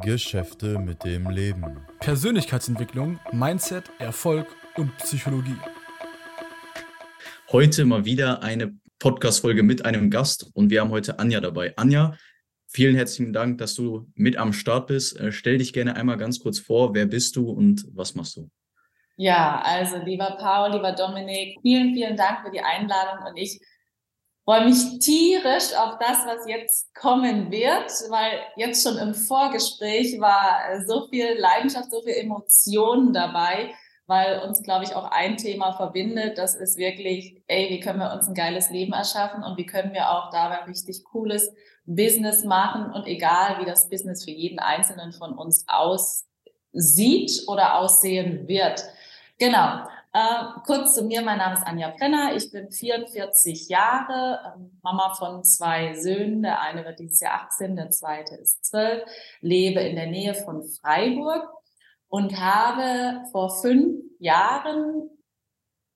Geschäfte mit dem Leben. Persönlichkeitsentwicklung, Mindset, Erfolg und Psychologie. Heute mal wieder eine Podcast-Folge mit einem Gast und wir haben heute Anja dabei. Anja, vielen herzlichen Dank, dass du mit am Start bist. Äh, stell dich gerne einmal ganz kurz vor. Wer bist du und was machst du? Ja, also lieber Paul, lieber Dominik, vielen, vielen Dank für die Einladung und ich freue mich tierisch auf das, was jetzt kommen wird, weil jetzt schon im Vorgespräch war so viel Leidenschaft, so viel Emotionen dabei, weil uns, glaube ich, auch ein Thema verbindet. Das ist wirklich, ey, wie können wir uns ein geiles Leben erschaffen und wie können wir auch dabei richtig cooles Business machen und egal, wie das Business für jeden Einzelnen von uns aussieht oder aussehen wird. Genau. Äh, kurz zu mir, mein Name ist Anja Brenner, ich bin 44 Jahre, äh, Mama von zwei Söhnen, der eine wird dieses Jahr 18, der zweite ist 12, lebe in der Nähe von Freiburg und habe vor fünf Jahren,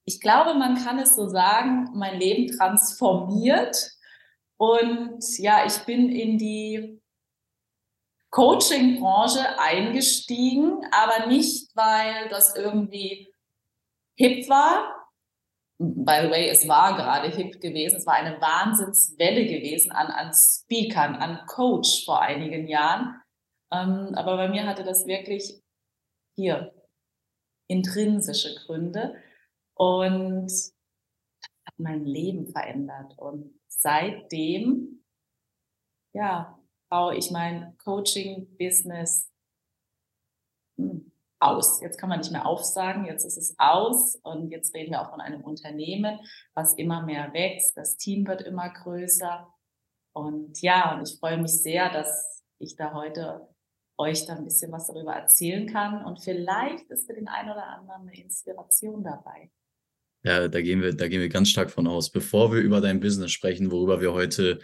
ich glaube, man kann es so sagen, mein Leben transformiert. Und ja, ich bin in die Coaching-Branche eingestiegen, aber nicht, weil das irgendwie hip war. By the way, es war gerade hip gewesen. Es war eine Wahnsinnswelle gewesen an, an Speakern, an Coach vor einigen Jahren. Ähm, aber bei mir hatte das wirklich hier intrinsische Gründe und hat mein Leben verändert. Und seitdem, ja, baue ich mein Coaching-Business hm, aus. Jetzt kann man nicht mehr aufsagen, jetzt ist es aus und jetzt reden wir auch von einem Unternehmen, was immer mehr wächst. Das Team wird immer größer. Und ja, und ich freue mich sehr, dass ich da heute euch da ein bisschen was darüber erzählen kann. Und vielleicht ist für den einen oder anderen eine Inspiration dabei. Ja, da gehen wir, da gehen wir ganz stark von aus. Bevor wir über dein Business sprechen, worüber wir heute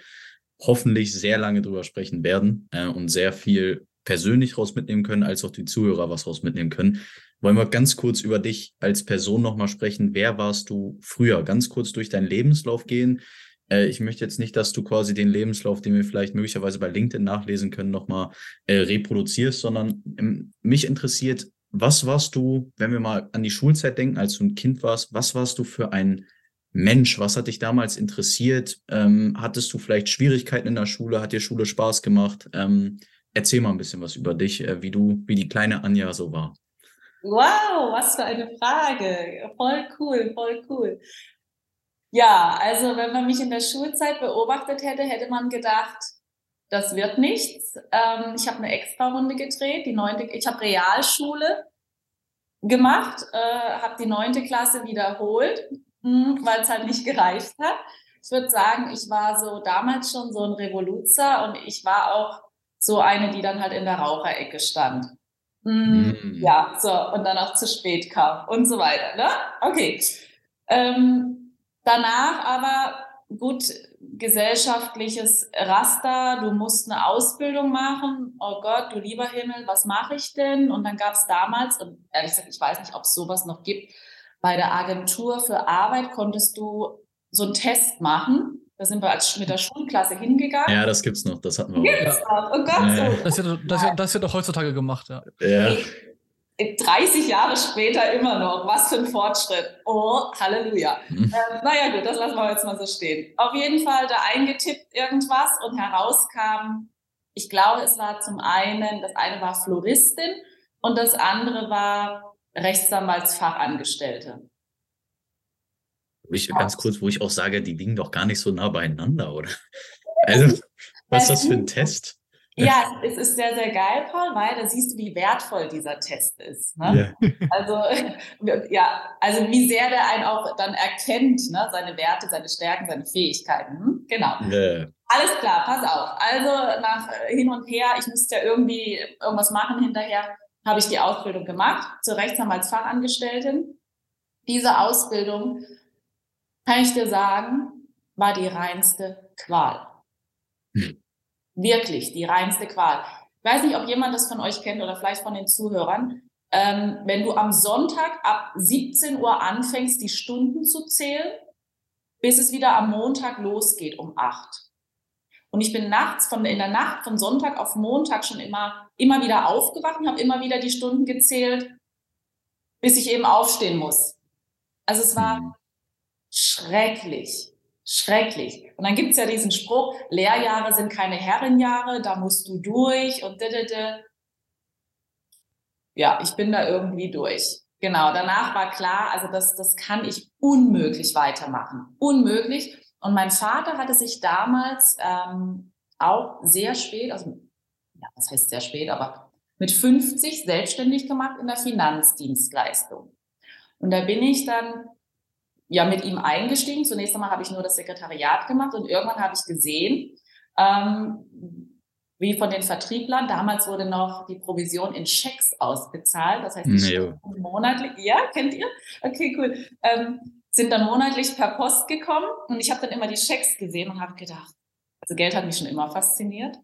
hoffentlich sehr lange drüber sprechen werden äh, und sehr viel persönlich raus mitnehmen können, als auch die Zuhörer was raus mitnehmen können. Wollen wir ganz kurz über dich als Person nochmal sprechen. Wer warst du früher? Ganz kurz durch deinen Lebenslauf gehen. Äh, ich möchte jetzt nicht, dass du quasi den Lebenslauf, den wir vielleicht möglicherweise bei LinkedIn nachlesen können, nochmal äh, reproduzierst, sondern ähm, mich interessiert, was warst du, wenn wir mal an die Schulzeit denken, als du ein Kind warst, was warst du für ein Mensch? Was hat dich damals interessiert? Ähm, hattest du vielleicht Schwierigkeiten in der Schule? Hat dir Schule Spaß gemacht? Ähm, erzähl mal ein bisschen was über dich, äh, wie du, wie die kleine Anja so war. Wow, was für eine Frage. Voll cool, voll cool. Ja, also wenn man mich in der Schulzeit beobachtet hätte, hätte man gedacht, das wird nichts. Ähm, ich habe eine Extra-Runde gedreht, die neunte, ich habe Realschule gemacht, äh, habe die neunte Klasse wiederholt, hm, weil es halt nicht gereicht hat. Ich würde sagen, ich war so damals schon so ein Revoluzer und ich war auch so eine, die dann halt in der Raucherecke stand. Mm. Ja, so, und dann auch zu spät kam und so weiter. Ne? Okay. Ähm, danach aber gut gesellschaftliches Raster, du musst eine Ausbildung machen. Oh Gott, du lieber Himmel, was mache ich denn? Und dann gab es damals, und ehrlich gesagt, ich weiß nicht, ob es sowas noch gibt, bei der Agentur für Arbeit konntest du so einen Test machen da sind wir als, mit der Schulklasse hingegangen. Ja, das gibt's noch. Das hatten wir auch. Gibt's noch. Oh Gott. Ja. Das, wird, das, wird, das wird doch heutzutage gemacht, ja. ja. 30 Jahre später immer noch. Was für ein Fortschritt. Oh, Halleluja. Mhm. Ähm, naja, gut, das lassen wir jetzt mal so stehen. Auf jeden Fall da eingetippt irgendwas und herauskam, ich glaube, es war zum einen, das eine war Floristin und das andere war Rechtsanwaltsfachangestellte. Ich, ganz kurz, wo ich auch sage, die liegen doch gar nicht so nah beieinander, oder? Also, was ist das für ein Test? Ja, es ist sehr, sehr geil, Paul, weil da siehst du, wie wertvoll dieser Test ist. Ne? Yeah. Also, ja, also wie sehr der einen auch dann erkennt, ne? seine Werte, seine Stärken, seine Fähigkeiten. Hm? Genau. Yeah. Alles klar, pass auf. Also nach hin und her, ich musste ja irgendwie irgendwas machen hinterher, habe ich die Ausbildung gemacht zur Rechtsanwaltsfachangestellten. Diese Ausbildung kann ich dir sagen, war die reinste Qual. Hm. Wirklich, die reinste Qual. Ich weiß nicht, ob jemand das von euch kennt oder vielleicht von den Zuhörern. Ähm, wenn du am Sonntag ab 17 Uhr anfängst, die Stunden zu zählen, bis es wieder am Montag losgeht um 8. Und ich bin nachts von in der Nacht von Sonntag auf Montag schon immer immer wieder aufgewacht und habe immer wieder die Stunden gezählt, bis ich eben aufstehen muss. Also es war mhm. Schrecklich, schrecklich. Und dann gibt es ja diesen Spruch, Lehrjahre sind keine Herrenjahre, da musst du durch und didede. Ja, ich bin da irgendwie durch. Genau, danach war klar, also das, das kann ich unmöglich weitermachen. Unmöglich. Und mein Vater hatte sich damals ähm, auch sehr spät, also ja, was heißt sehr spät, aber mit 50 selbstständig gemacht in der Finanzdienstleistung. Und da bin ich dann ja mit ihm eingestiegen. Zunächst einmal habe ich nur das Sekretariat gemacht und irgendwann habe ich gesehen, ähm, wie von den Vertrieblern. Damals wurde noch die Provision in Schecks ausbezahlt. Das heißt, nee. monatlich, ja, kennt ihr? Okay, cool. Ähm, sind dann monatlich per Post gekommen und ich habe dann immer die Schecks gesehen und habe gedacht, also Geld hat mich schon immer fasziniert.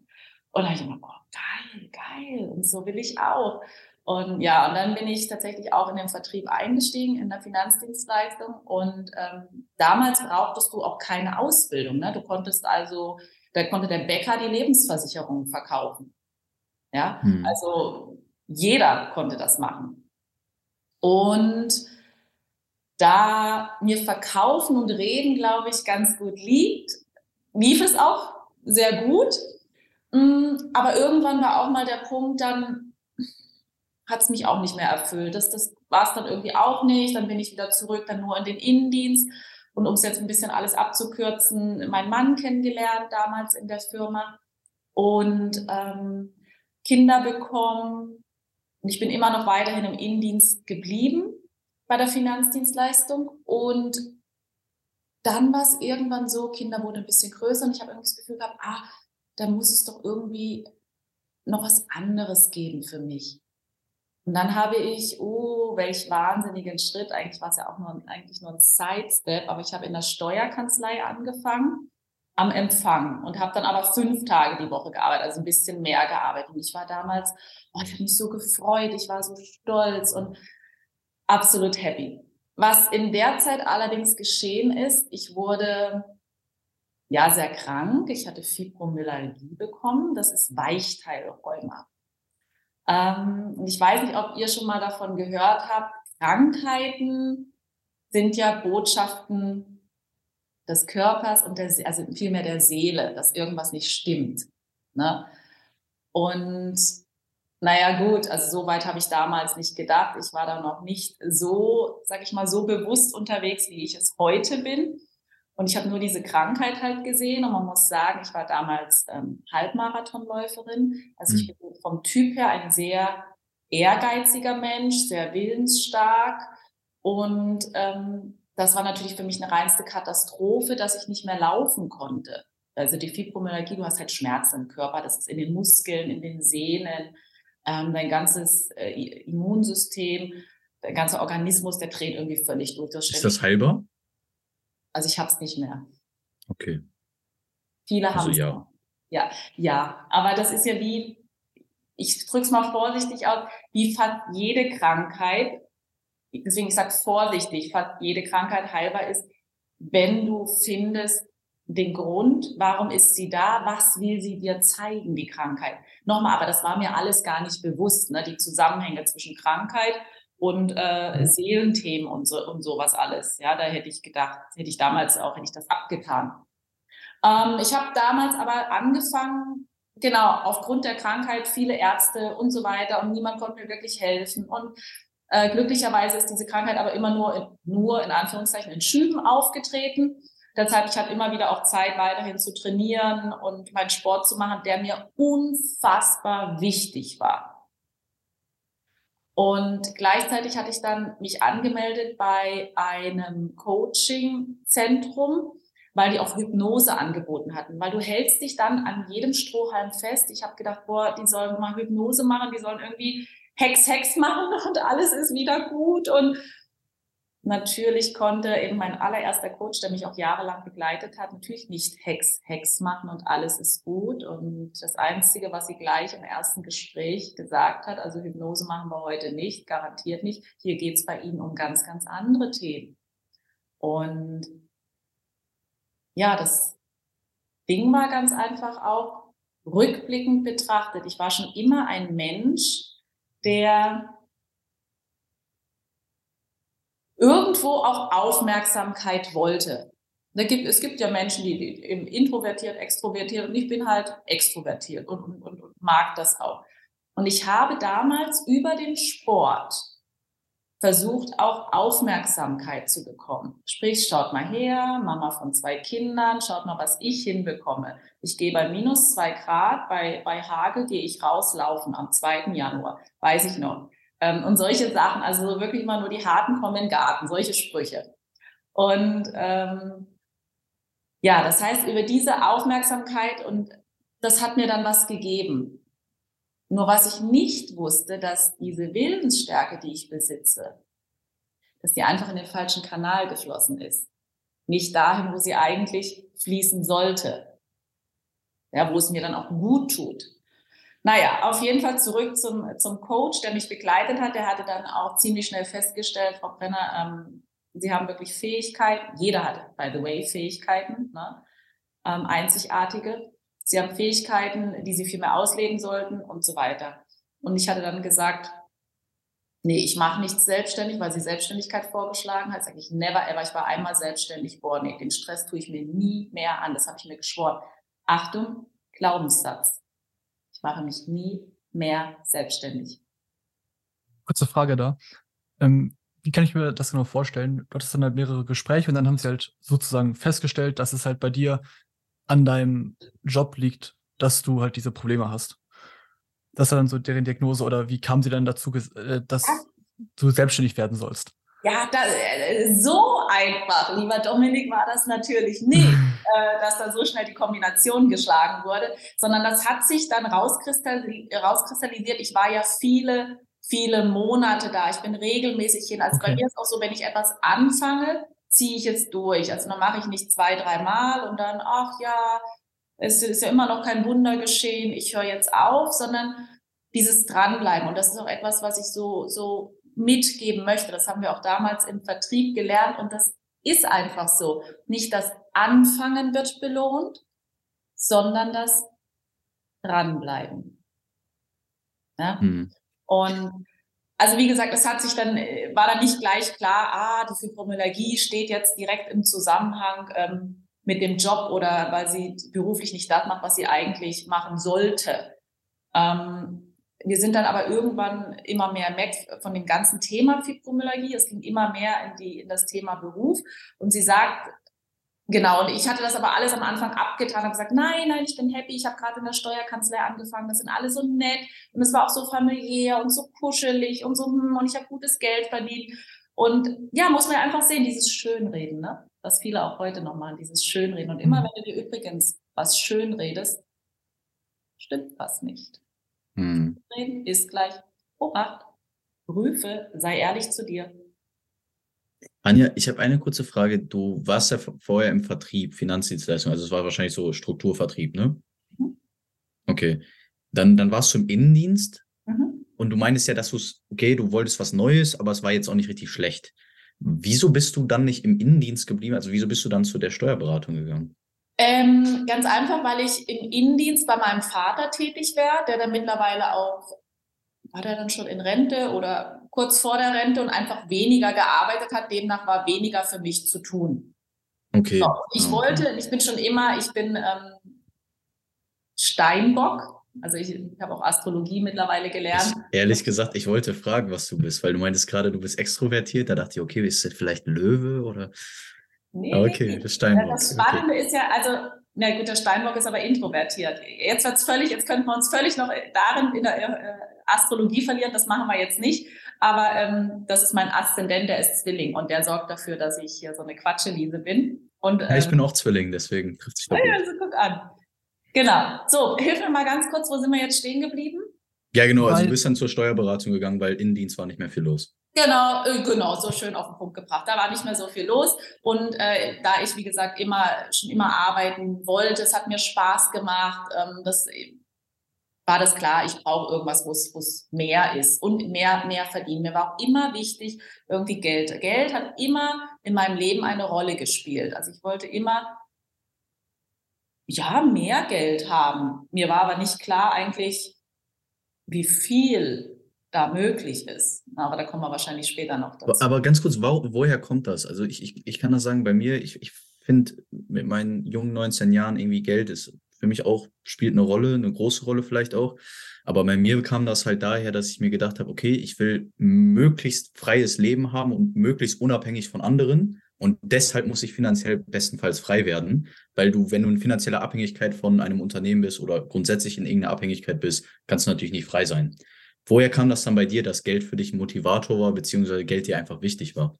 Und dann habe ich immer, boah, geil, geil. Und so will ich auch. Und ja, und dann bin ich tatsächlich auch in den Vertrieb eingestiegen, in der Finanzdienstleistung. Und ähm, damals brauchtest du auch keine Ausbildung. Ne? Du konntest also, da konnte der Bäcker die Lebensversicherung verkaufen. Ja, hm. also jeder konnte das machen. Und da mir Verkaufen und Reden, glaube ich, ganz gut liegt, lief es auch sehr gut. Mm, aber irgendwann war auch mal der Punkt, dann hat es mich auch nicht mehr erfüllt. Das, das war es dann irgendwie auch nicht. Dann bin ich wieder zurück, dann nur in den Innendienst. Und um es jetzt ein bisschen alles abzukürzen, meinen Mann kennengelernt damals in der Firma und ähm, Kinder bekommen. Und ich bin immer noch weiterhin im Innendienst geblieben bei der Finanzdienstleistung. Und dann war es irgendwann so, Kinder wurden ein bisschen größer und ich habe irgendwie das Gefühl gehabt, ah, da muss es doch irgendwie noch was anderes geben für mich. Und dann habe ich, oh, welch wahnsinnigen Schritt, eigentlich war es ja auch nur, eigentlich nur ein Sidestep, aber ich habe in der Steuerkanzlei angefangen am Empfang und habe dann aber fünf Tage die Woche gearbeitet, also ein bisschen mehr gearbeitet. Und ich war damals, oh, ich habe mich so gefreut, ich war so stolz und absolut happy. Was in der Zeit allerdings geschehen ist, ich wurde ja sehr krank. Ich hatte Fibromyalgie bekommen. Das ist Weichteilrheuma. Ähm, ich weiß nicht, ob ihr schon mal davon gehört habt. Krankheiten sind ja Botschaften des Körpers und der, also vielmehr der Seele, dass irgendwas nicht stimmt. Ne? Und naja, gut, also so weit habe ich damals nicht gedacht. Ich war da noch nicht so, sag ich mal, so bewusst unterwegs, wie ich es heute bin. Und ich habe nur diese Krankheit halt gesehen und man muss sagen, ich war damals ähm, Halbmarathonläuferin. Also ich mhm. bin vom Typ her ein sehr ehrgeiziger Mensch, sehr willensstark. Und ähm, das war natürlich für mich eine reinste Katastrophe, dass ich nicht mehr laufen konnte. Also die Fibromyalgie, du hast halt Schmerzen im Körper, das ist in den Muskeln, in den Sehnen, ähm, dein ganzes äh, Immunsystem, der ganze Organismus, der dreht irgendwie völlig durch. Ist das heilbar? Also ich habe es nicht mehr. Okay. Viele also haben es. Ja. ja, ja. Aber das ist ja wie, ich drücke es mal vorsichtig aus, wie fast jede Krankheit, deswegen ich sage vorsichtig, fast jede Krankheit heilbar ist, wenn du findest den Grund, warum ist sie da, was will sie dir zeigen, die Krankheit. Nochmal, aber das war mir alles gar nicht bewusst, ne? die Zusammenhänge zwischen Krankheit und äh. Seelenthemen und so und sowas alles. Ja, da hätte ich gedacht, hätte ich damals auch, hätte ich das abgetan. Ähm, ich habe damals aber angefangen, genau, aufgrund der Krankheit, viele Ärzte und so weiter und niemand konnte mir wirklich helfen. Und äh, glücklicherweise ist diese Krankheit aber immer nur, in, nur in Anführungszeichen in Schüben aufgetreten. Deshalb, ich hatte immer wieder auch Zeit, weiterhin zu trainieren und meinen Sport zu machen, der mir unfassbar wichtig war. Und gleichzeitig hatte ich dann mich angemeldet bei einem Coaching-Zentrum, weil die auch Hypnose angeboten hatten. Weil du hältst dich dann an jedem Strohhalm fest. Ich habe gedacht, boah, die sollen mal Hypnose machen, die sollen irgendwie Hex, Hex machen und alles ist wieder gut. Und Natürlich konnte eben mein allererster Coach, der mich auch jahrelang begleitet hat, natürlich nicht Hex, Hex machen und alles ist gut. Und das Einzige, was sie gleich im ersten Gespräch gesagt hat, also Hypnose machen wir heute nicht, garantiert nicht. Hier geht es bei Ihnen um ganz, ganz andere Themen. Und ja, das Ding war ganz einfach auch, rückblickend betrachtet, ich war schon immer ein Mensch, der irgendwo auch Aufmerksamkeit wollte. Gibt, es gibt ja Menschen, die, die introvertiert, extrovertiert und ich bin halt extrovertiert und, und, und, und mag das auch. Und ich habe damals über den Sport versucht, auch Aufmerksamkeit zu bekommen. Sprich, schaut mal her, Mama von zwei Kindern, schaut mal, was ich hinbekomme. Ich gehe bei minus zwei Grad, bei, bei Hagel gehe ich rauslaufen am 2. Januar, weiß ich noch. Ähm, und solche Sachen, also wirklich mal nur die Harten kommen in den Garten, solche Sprüche. Und ähm, ja, das heißt, über diese Aufmerksamkeit und das hat mir dann was gegeben. Nur was ich nicht wusste, dass diese Willensstärke, die ich besitze, dass die einfach in den falschen Kanal geflossen ist. Nicht dahin, wo sie eigentlich fließen sollte. Ja, wo es mir dann auch gut tut. Naja, auf jeden Fall zurück zum, zum Coach, der mich begleitet hat. Der hatte dann auch ziemlich schnell festgestellt, Frau Brenner, ähm, Sie haben wirklich Fähigkeiten. Jeder hat, by the way, Fähigkeiten, ne? ähm, einzigartige. Sie haben Fähigkeiten, die sie viel mehr ausleben sollten und so weiter. Und ich hatte dann gesagt, nee, ich mache nichts selbstständig, weil sie Selbstständigkeit vorgeschlagen hat. Sag ich, never ever. Ich war einmal selbstständig. Boah, nee, den Stress tue ich mir nie mehr an. Das habe ich mir geschworen. Achtung, Glaubenssatz. Mache mich nie mehr selbstständig. Kurze Frage da. Ähm, wie kann ich mir das genau vorstellen? Du hattest dann halt mehrere Gespräche und dann haben sie halt sozusagen festgestellt, dass es halt bei dir an deinem Job liegt, dass du halt diese Probleme hast. Das war dann so deren Diagnose oder wie kam sie dann dazu, äh, dass du selbstständig werden sollst? Ja, das, äh, so einfach, lieber Dominik, war das natürlich nicht, äh, dass da so schnell die Kombination geschlagen wurde, sondern das hat sich dann rauskristallisiert. Ich war ja viele, viele Monate da. Ich bin regelmäßig hin. Also okay. bei mir ist auch so, wenn ich etwas anfange, ziehe ich jetzt durch. Also dann mache ich nicht zwei, dreimal und dann, ach ja, es ist ja immer noch kein Wunder geschehen, ich höre jetzt auf, sondern dieses Dranbleiben. Und das ist auch etwas, was ich so, so mitgeben möchte. Das haben wir auch damals im Vertrieb gelernt und das ist einfach so. Nicht das Anfangen wird belohnt, sondern das Dranbleiben. Ja? Hm. Und also wie gesagt, es hat sich dann, äh, war dann nicht gleich klar, ah, die Fibromyalgie steht jetzt direkt im Zusammenhang ähm, mit dem Job oder weil sie beruflich nicht das macht, was sie eigentlich machen sollte. Ähm, wir sind dann aber irgendwann immer mehr weg von dem ganzen Thema Fibromyalgie. Es ging immer mehr in, die, in das Thema Beruf. Und sie sagt, Genau, und ich hatte das aber alles am Anfang abgetan und gesagt, nein, nein, ich bin happy, ich habe gerade in der Steuerkanzlei angefangen, das sind alle so nett und es war auch so familiär und so kuschelig und so, hm, und ich habe gutes Geld verdient. Und ja, muss man einfach sehen, dieses Schönreden, ne? was viele auch heute noch machen, dieses Schönreden. Und immer, mhm. wenn du dir übrigens was schönredest, stimmt was nicht. Hm. Ist gleich, Obacht, prüfe, sei ehrlich zu dir, Anja, ich habe eine kurze Frage. Du warst ja vorher im Vertrieb, Finanzdienstleistung, also es war wahrscheinlich so Strukturvertrieb, ne? Mhm. Okay. Dann, dann warst du im Innendienst mhm. und du meinst ja, dass du es, okay, du wolltest was Neues, aber es war jetzt auch nicht richtig schlecht. Wieso bist du dann nicht im Innendienst geblieben? Also wieso bist du dann zu der Steuerberatung gegangen? Ähm, ganz einfach, weil ich im Innendienst bei meinem Vater tätig wäre, der dann mittlerweile auch, war der dann schon in Rente oder kurz vor der Rente und einfach weniger gearbeitet hat. Demnach war weniger für mich zu tun. Okay. So, ich okay. wollte, ich bin schon immer, ich bin ähm, Steinbock. Also ich, ich habe auch Astrologie mittlerweile gelernt. Ich, ehrlich gesagt, ich wollte fragen, was du bist, weil du meintest gerade, du bist extrovertiert. Da dachte ich, okay, ist das vielleicht Löwe oder? Nee, okay, das Steinbock. Das Spannende okay. ist ja, also na gut, der Steinbock ist aber introvertiert. Jetzt wird's völlig, jetzt könnten wir uns völlig noch darin in der äh, Astrologie verlieren. Das machen wir jetzt nicht. Aber ähm, das ist mein Aszendent, der ist Zwilling und der sorgt dafür, dass ich hier so eine Quatscheliese bin. Und, ja, ich bin ähm, auch Zwilling, deswegen trifft sich das. Ja, also guck an. Genau. So, hilf mir mal ganz kurz, wo sind wir jetzt stehen geblieben? Ja, genau. Also du bist dann zur Steuerberatung gegangen, weil Innendienst war nicht mehr viel los. Genau, äh, genau, so schön auf den Punkt gebracht. Da war nicht mehr so viel los. Und äh, da ich, wie gesagt, immer schon immer arbeiten wollte, es hat mir Spaß gemacht. Ähm, das war das klar, ich brauche irgendwas, wo es mehr ist und mehr, mehr verdienen. Mir war auch immer wichtig, irgendwie Geld. Geld hat immer in meinem Leben eine Rolle gespielt. Also ich wollte immer ja, mehr Geld haben. Mir war aber nicht klar eigentlich, wie viel da möglich ist. Aber da kommen wir wahrscheinlich später noch dazu. Aber ganz kurz, wo, woher kommt das? Also ich, ich, ich kann das sagen, bei mir, ich, ich finde mit meinen jungen 19 Jahren irgendwie Geld ist für mich auch, spielt eine Rolle, eine große Rolle vielleicht auch. Aber bei mir kam das halt daher, dass ich mir gedacht habe, okay, ich will möglichst freies Leben haben und möglichst unabhängig von anderen. Und deshalb muss ich finanziell bestenfalls frei werden, weil du, wenn du in finanzieller Abhängigkeit von einem Unternehmen bist oder grundsätzlich in irgendeiner Abhängigkeit bist, kannst du natürlich nicht frei sein. Woher kam das dann bei dir, dass Geld für dich ein Motivator war, beziehungsweise Geld dir einfach wichtig war?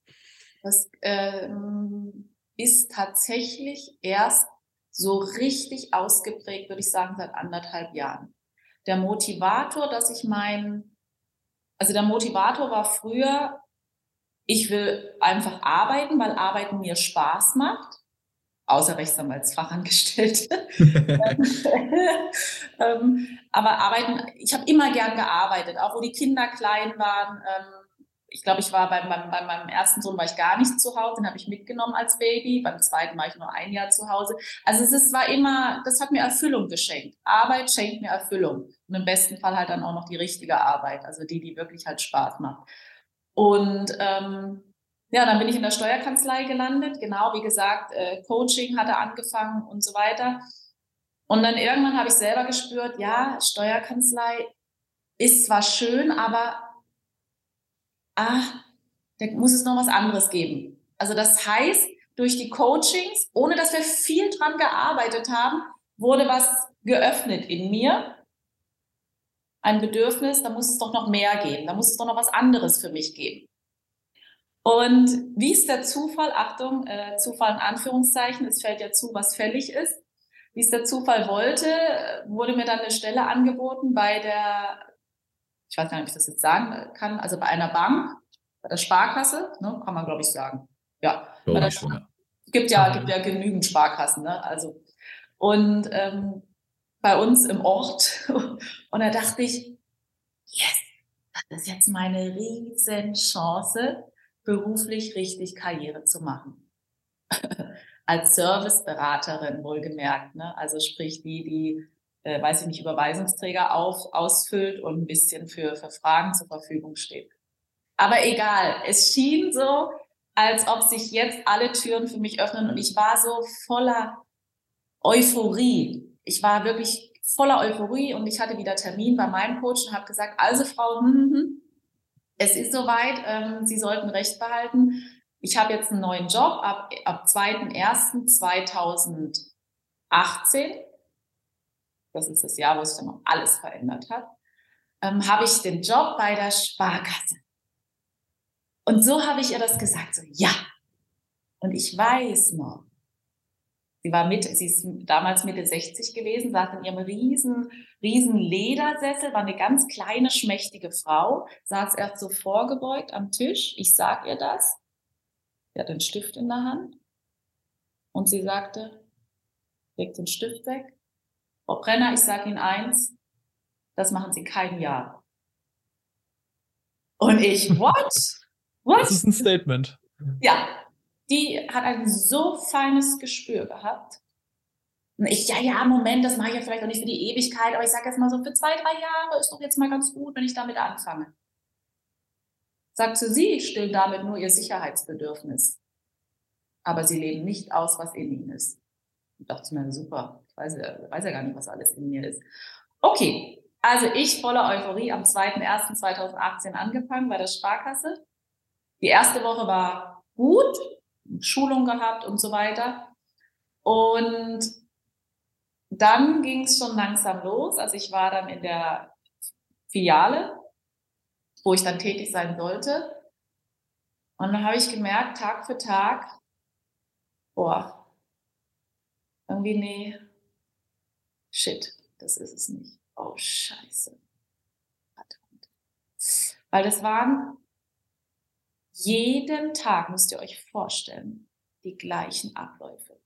Das ähm, ist tatsächlich erst so richtig ausgeprägt, würde ich sagen, seit anderthalb Jahren. Der Motivator, dass ich mein, also der Motivator war früher, ich will einfach arbeiten, weil Arbeiten mir Spaß macht außer Rechtsanwaltsfachangestellte. ähm, aber arbeiten, ich habe immer gern gearbeitet, auch wo die Kinder klein waren. Ähm, ich glaube, ich war beim, beim, bei meinem ersten Sohn war ich gar nicht zu Hause, den habe ich mitgenommen als Baby. Beim zweiten war ich nur ein Jahr zu Hause. Also es ist, war immer, das hat mir Erfüllung geschenkt. Arbeit schenkt mir Erfüllung. Und im besten Fall halt dann auch noch die richtige Arbeit, also die, die wirklich halt Spaß macht. Und ähm, ja, dann bin ich in der Steuerkanzlei gelandet. Genau, wie gesagt, äh, Coaching hatte angefangen und so weiter. Und dann irgendwann habe ich selber gespürt, ja, Steuerkanzlei ist zwar schön, aber ah, da muss es noch was anderes geben. Also das heißt, durch die Coachings, ohne dass wir viel dran gearbeitet haben, wurde was geöffnet in mir. Ein Bedürfnis, da muss es doch noch mehr geben, da muss es doch noch was anderes für mich geben. Und wie ist der Zufall, Achtung, äh, Zufall in Anführungszeichen, es fällt ja zu, was fällig ist. Wie es der Zufall wollte, wurde mir dann eine Stelle angeboten bei der, ich weiß gar nicht, ob ich das jetzt sagen kann, also bei einer Bank, bei der Sparkasse, ne, kann man glaube ich sagen. Ja, bei der Sparkasse. Gibt ja, gibt ja genügend Sparkassen, ne? Also und ähm, bei uns im Ort und da dachte ich, yes, das ist jetzt meine riesen Chance, beruflich richtig Karriere zu machen. Als Serviceberaterin wohlgemerkt, ne? also sprich die, die, äh, weiß ich nicht, Überweisungsträger auf, ausfüllt und ein bisschen für, für Fragen zur Verfügung steht. Aber egal, es schien so, als ob sich jetzt alle Türen für mich öffnen und ich war so voller Euphorie. Ich war wirklich voller Euphorie und ich hatte wieder Termin bei meinem Coach und habe gesagt, also Frau, hm, hm, hm es ist soweit, ähm, Sie sollten Recht behalten. Ich habe jetzt einen neuen Job ab, ab 2.1.2018. Das ist das Jahr, wo sich dann noch alles verändert hat. Ähm, habe ich den Job bei der Sparkasse. Und so habe ich ihr das gesagt, so ja. Und ich weiß noch, Sie war mit, sie ist damals Mitte 60 gewesen, saß in ihrem riesen, riesen Ledersessel, war eine ganz kleine, schmächtige Frau, saß erst so vorgebeugt am Tisch. Ich sag ihr das. Sie hat einen Stift in der Hand. Und sie sagte, leg den Stift weg. Frau Brenner, ich sage Ihnen eins, das machen Sie kein Jahr. Und ich, what? What? Das ist ein Statement. Ja, die hat ein so feines Gespür gehabt. Und ich, ja, ja, Moment, das mache ich ja vielleicht auch nicht für die Ewigkeit, aber ich sage jetzt mal so, für zwei, drei Jahre ist doch jetzt mal ganz gut, wenn ich damit anfange. Sagt zu sie, stillen damit nur ihr Sicherheitsbedürfnis. Aber sie leben nicht aus, was in ihnen ist. Ich dachte mir, super, ich weiß, weiß ja gar nicht, was alles in mir ist. Okay, also ich voller Euphorie am 2.1.2018 angefangen bei der Sparkasse. Die erste Woche war gut, Schulung gehabt und so weiter. Und dann ging es schon langsam los. Also ich war dann in der Filiale, wo ich dann tätig sein sollte. Und dann habe ich gemerkt, Tag für Tag, boah, irgendwie nee, shit, das ist es nicht. Oh, scheiße. Weil das waren jeden Tag müsst ihr euch vorstellen, die gleichen Abläufe.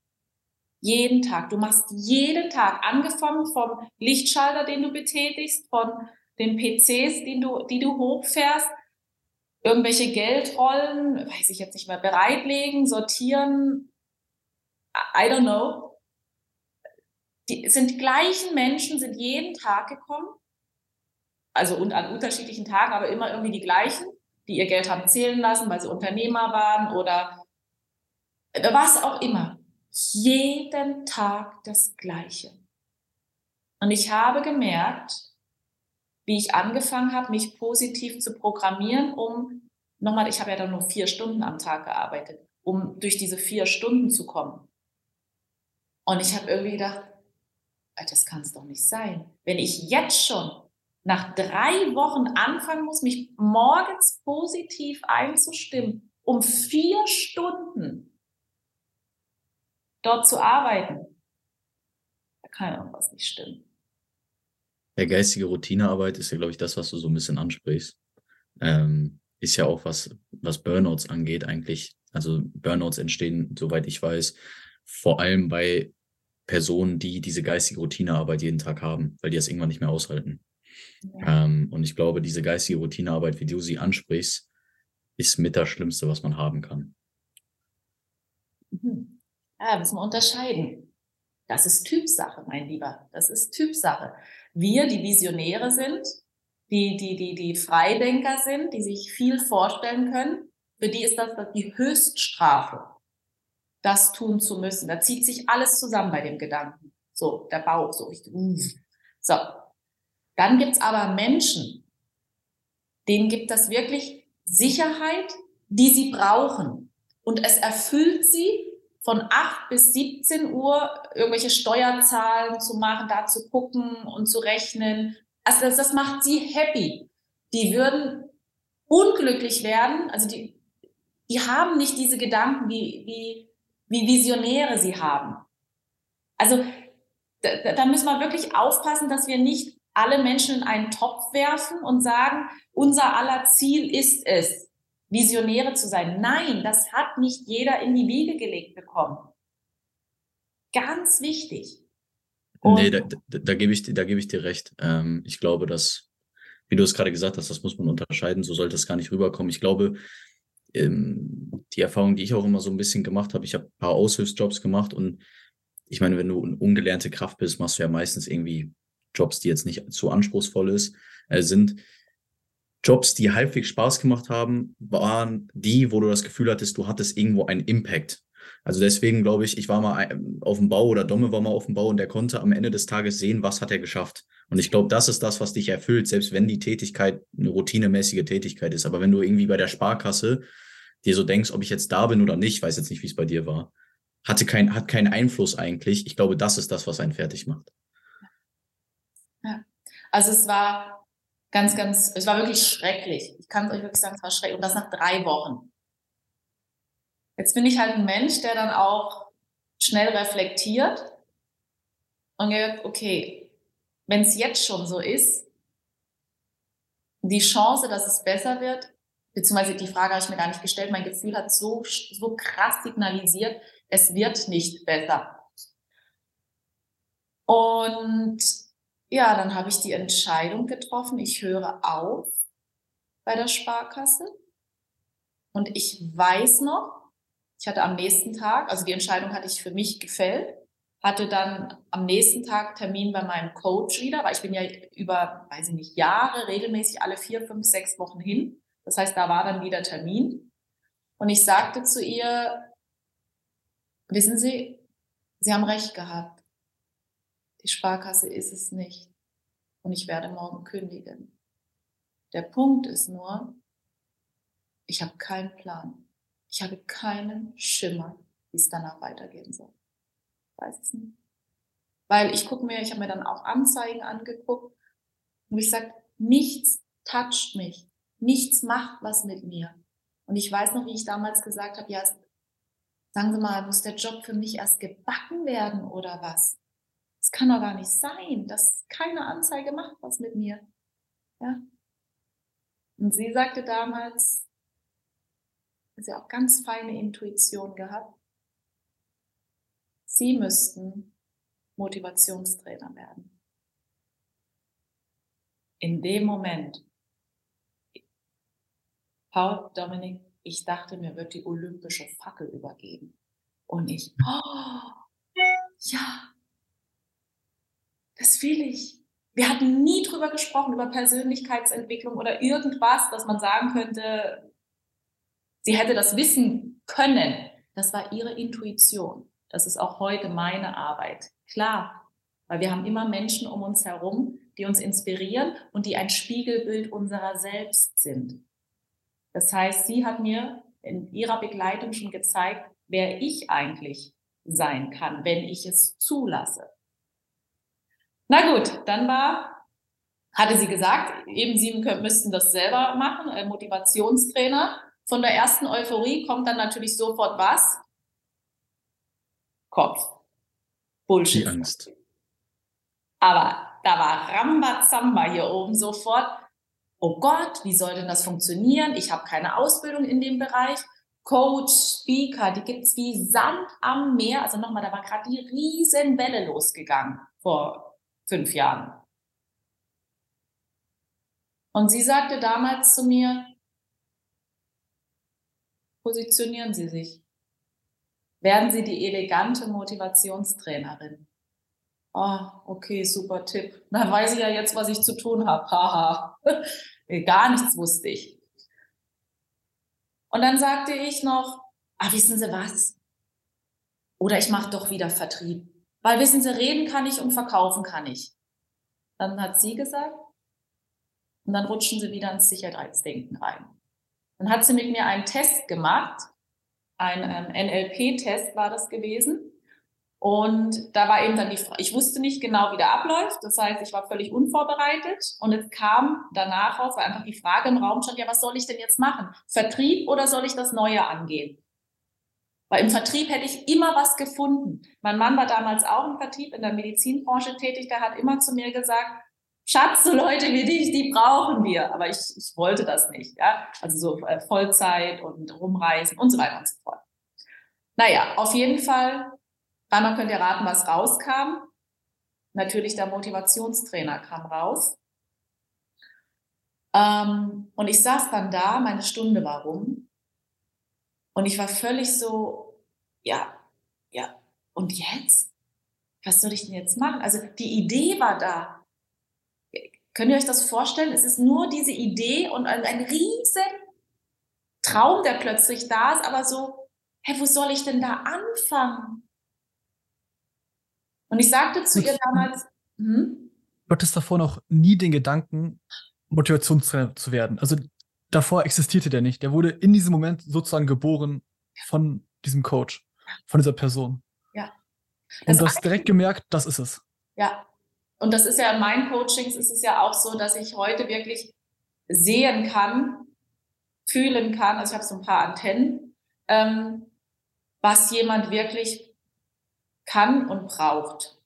Jeden Tag. Du machst jeden Tag, angefangen vom Lichtschalter, den du betätigst, von den PCs, die du, die du hochfährst, irgendwelche Geldrollen, weiß ich jetzt nicht mehr, bereitlegen, sortieren, I don't know. die sind gleichen Menschen, sind jeden Tag gekommen. Also und an unterschiedlichen Tagen, aber immer irgendwie die gleichen, die ihr Geld haben zählen lassen, weil sie Unternehmer waren oder was auch immer. Jeden Tag das Gleiche. Und ich habe gemerkt, wie ich angefangen habe, mich positiv zu programmieren, um nochmal, ich habe ja dann nur vier Stunden am Tag gearbeitet, um durch diese vier Stunden zu kommen. Und ich habe irgendwie gedacht, das kann es doch nicht sein. Wenn ich jetzt schon nach drei Wochen anfangen muss, mich morgens positiv einzustimmen, um vier Stunden dort zu arbeiten, da kann irgendwas nicht stimmen. Ja, geistige Routinearbeit ist ja, glaube ich, das, was du so ein bisschen ansprichst. Ähm, ist ja auch was, was Burnouts angeht, eigentlich. Also Burnouts entstehen, soweit ich weiß, vor allem bei Personen, die diese geistige Routinearbeit jeden Tag haben, weil die das irgendwann nicht mehr aushalten. Ja. Ähm, und ich glaube, diese geistige Routinearbeit, wie du sie ansprichst, ist mit das Schlimmste, was man haben kann. Mhm. Ja, müssen wir unterscheiden. Das ist Typsache, mein Lieber. Das ist Typsache. Wir, die Visionäre sind, die, die, die, die Freidenker sind, die sich viel vorstellen können, für die ist das die Höchststrafe, das tun zu müssen. Da zieht sich alles zusammen bei dem Gedanken. So, der Bauch, so. So. Dann gibt's aber Menschen, denen gibt das wirklich Sicherheit, die sie brauchen. Und es erfüllt sie, von 8 bis 17 Uhr irgendwelche Steuerzahlen zu machen, da zu gucken und zu rechnen. Also das, das macht sie happy. Die würden unglücklich werden, also die, die haben nicht diese Gedanken, wie, wie, wie Visionäre sie haben. Also da, da müssen wir wirklich aufpassen, dass wir nicht alle Menschen in einen Topf werfen und sagen, unser aller Ziel ist es, Visionäre zu sein. Nein, das hat nicht jeder in die Wiege gelegt bekommen. Ganz wichtig. Und nee, da, da, da gebe ich, da gebe ich dir recht. Ähm, ich glaube, dass, wie du es gerade gesagt hast, das muss man unterscheiden. So sollte es gar nicht rüberkommen. Ich glaube, ähm, die Erfahrung, die ich auch immer so ein bisschen gemacht habe, ich habe ein paar Aushilfsjobs gemacht und ich meine, wenn du eine ungelernte Kraft bist, machst du ja meistens irgendwie Jobs, die jetzt nicht zu anspruchsvoll ist, äh, sind. Jobs, die halbwegs Spaß gemacht haben, waren die, wo du das Gefühl hattest, du hattest irgendwo einen Impact. Also deswegen glaube ich, ich war mal auf dem Bau oder Domme war mal auf dem Bau und der konnte am Ende des Tages sehen, was hat er geschafft. Und ich glaube, das ist das, was dich erfüllt, selbst wenn die Tätigkeit eine routinemäßige Tätigkeit ist. Aber wenn du irgendwie bei der Sparkasse dir so denkst, ob ich jetzt da bin oder nicht, weiß jetzt nicht, wie es bei dir war, hatte kein, hat keinen Einfluss eigentlich. Ich glaube, das ist das, was einen fertig macht. Ja. Also es war ganz, ganz, es war wirklich schrecklich. Ich kann es euch wirklich sagen, es war schrecklich. Und das nach drei Wochen. Jetzt bin ich halt ein Mensch, der dann auch schnell reflektiert und gesagt, okay, wenn es jetzt schon so ist, die Chance, dass es besser wird, beziehungsweise die Frage habe ich mir gar nicht gestellt, mein Gefühl hat so, so krass signalisiert, es wird nicht besser. Und ja, dann habe ich die Entscheidung getroffen, ich höre auf bei der Sparkasse. Und ich weiß noch, ich hatte am nächsten Tag, also die Entscheidung hatte ich für mich gefällt, hatte dann am nächsten Tag Termin bei meinem Coach wieder, weil ich bin ja über, weiß ich nicht, Jahre regelmäßig alle vier, fünf, sechs Wochen hin. Das heißt, da war dann wieder Termin. Und ich sagte zu ihr, wissen Sie, Sie haben recht gehabt. Die Sparkasse ist es nicht. Und ich werde morgen kündigen. Der Punkt ist nur, ich habe keinen Plan. Ich habe keinen Schimmer, wie es danach weitergehen soll. Weiß es nicht. Weil ich gucke mir, ich habe mir dann auch Anzeigen angeguckt und ich sage, nichts toucht mich. Nichts macht was mit mir. Und ich weiß noch, wie ich damals gesagt habe, ja, sagen Sie mal, muss der Job für mich erst gebacken werden oder was? Das kann doch gar nicht sein, dass keine Anzeige macht was mit mir. Ja. Und sie sagte damals, sie auch ganz feine Intuition gehabt. Sie müssten Motivationstrainer werden. In dem Moment, Paul, Dominik, ich dachte, mir wird die olympische Fackel übergeben. Und ich, oh, ja, das will ich. Wir hatten nie drüber gesprochen, über Persönlichkeitsentwicklung oder irgendwas, dass man sagen könnte, sie hätte das wissen können. Das war ihre Intuition. Das ist auch heute meine Arbeit. Klar, weil wir haben immer Menschen um uns herum, die uns inspirieren und die ein Spiegelbild unserer selbst sind. Das heißt, sie hat mir in ihrer Begleitung schon gezeigt, wer ich eigentlich sein kann, wenn ich es zulasse. Na gut, dann war, hatte sie gesagt, eben Sie müssten das selber machen, äh, Motivationstrainer. Von der ersten Euphorie kommt dann natürlich sofort was? Kopf. Bullshit. Die Angst. Aber da war Rambazamba hier oben sofort. Oh Gott, wie soll denn das funktionieren? Ich habe keine Ausbildung in dem Bereich. Coach, Speaker, die gibt es wie Sand am Meer. Also nochmal, da war gerade die Riesenwelle losgegangen vor fünf Jahren. Und sie sagte damals zu mir, positionieren Sie sich. Werden Sie die elegante Motivationstrainerin. Oh, okay, super Tipp. Dann weiß ich ja jetzt, was ich zu tun habe. Haha. Gar nichts wusste ich. Und dann sagte ich noch, ah, wissen Sie was? Oder ich mache doch wieder Vertrieb. Weil wissen Sie, reden kann ich und verkaufen kann ich. Dann hat sie gesagt, und dann rutschen sie wieder ins Sicherheitsdenken rein. Dann hat sie mit mir einen Test gemacht, ein ähm, NLP-Test war das gewesen. Und da war eben dann die Frage, ich wusste nicht genau, wie der abläuft. Das heißt, ich war völlig unvorbereitet. Und es kam danach raus, weil einfach die Frage im Raum stand, ja, was soll ich denn jetzt machen? Vertrieb oder soll ich das Neue angehen? Weil im Vertrieb hätte ich immer was gefunden. Mein Mann war damals auch im Vertrieb in der Medizinbranche tätig. Der hat immer zu mir gesagt, Schatz, so Leute wie dich, die brauchen wir. Aber ich, ich wollte das nicht. Ja? Also so äh, Vollzeit und rumreisen und so weiter und so fort. Naja, auf jeden Fall Einmal könnt ihr raten, was rauskam. Natürlich der Motivationstrainer kam raus. Ähm, und ich saß dann da, meine Stunde war rum. Und ich war völlig so, ja, ja, und jetzt? Was soll ich denn jetzt machen? Also die Idee war da. Könnt ihr euch das vorstellen? Es ist nur diese Idee und ein, ein riesen Traum, der plötzlich da ist, aber so, hä, wo soll ich denn da anfangen? Und ich sagte zu ihr damals, hm? Du hattest davor noch nie den Gedanken, Motivationstrainer zu werden. Also davor existierte der nicht. Der wurde in diesem Moment sozusagen geboren von diesem Coach, von dieser Person. Ja. Das Und du hast direkt gemerkt, das ist es. Ja. Und das ist ja in meinen Coachings ist es ja auch so, dass ich heute wirklich sehen kann, fühlen kann, also ich habe so ein paar Antennen, ähm, was jemand wirklich kann und braucht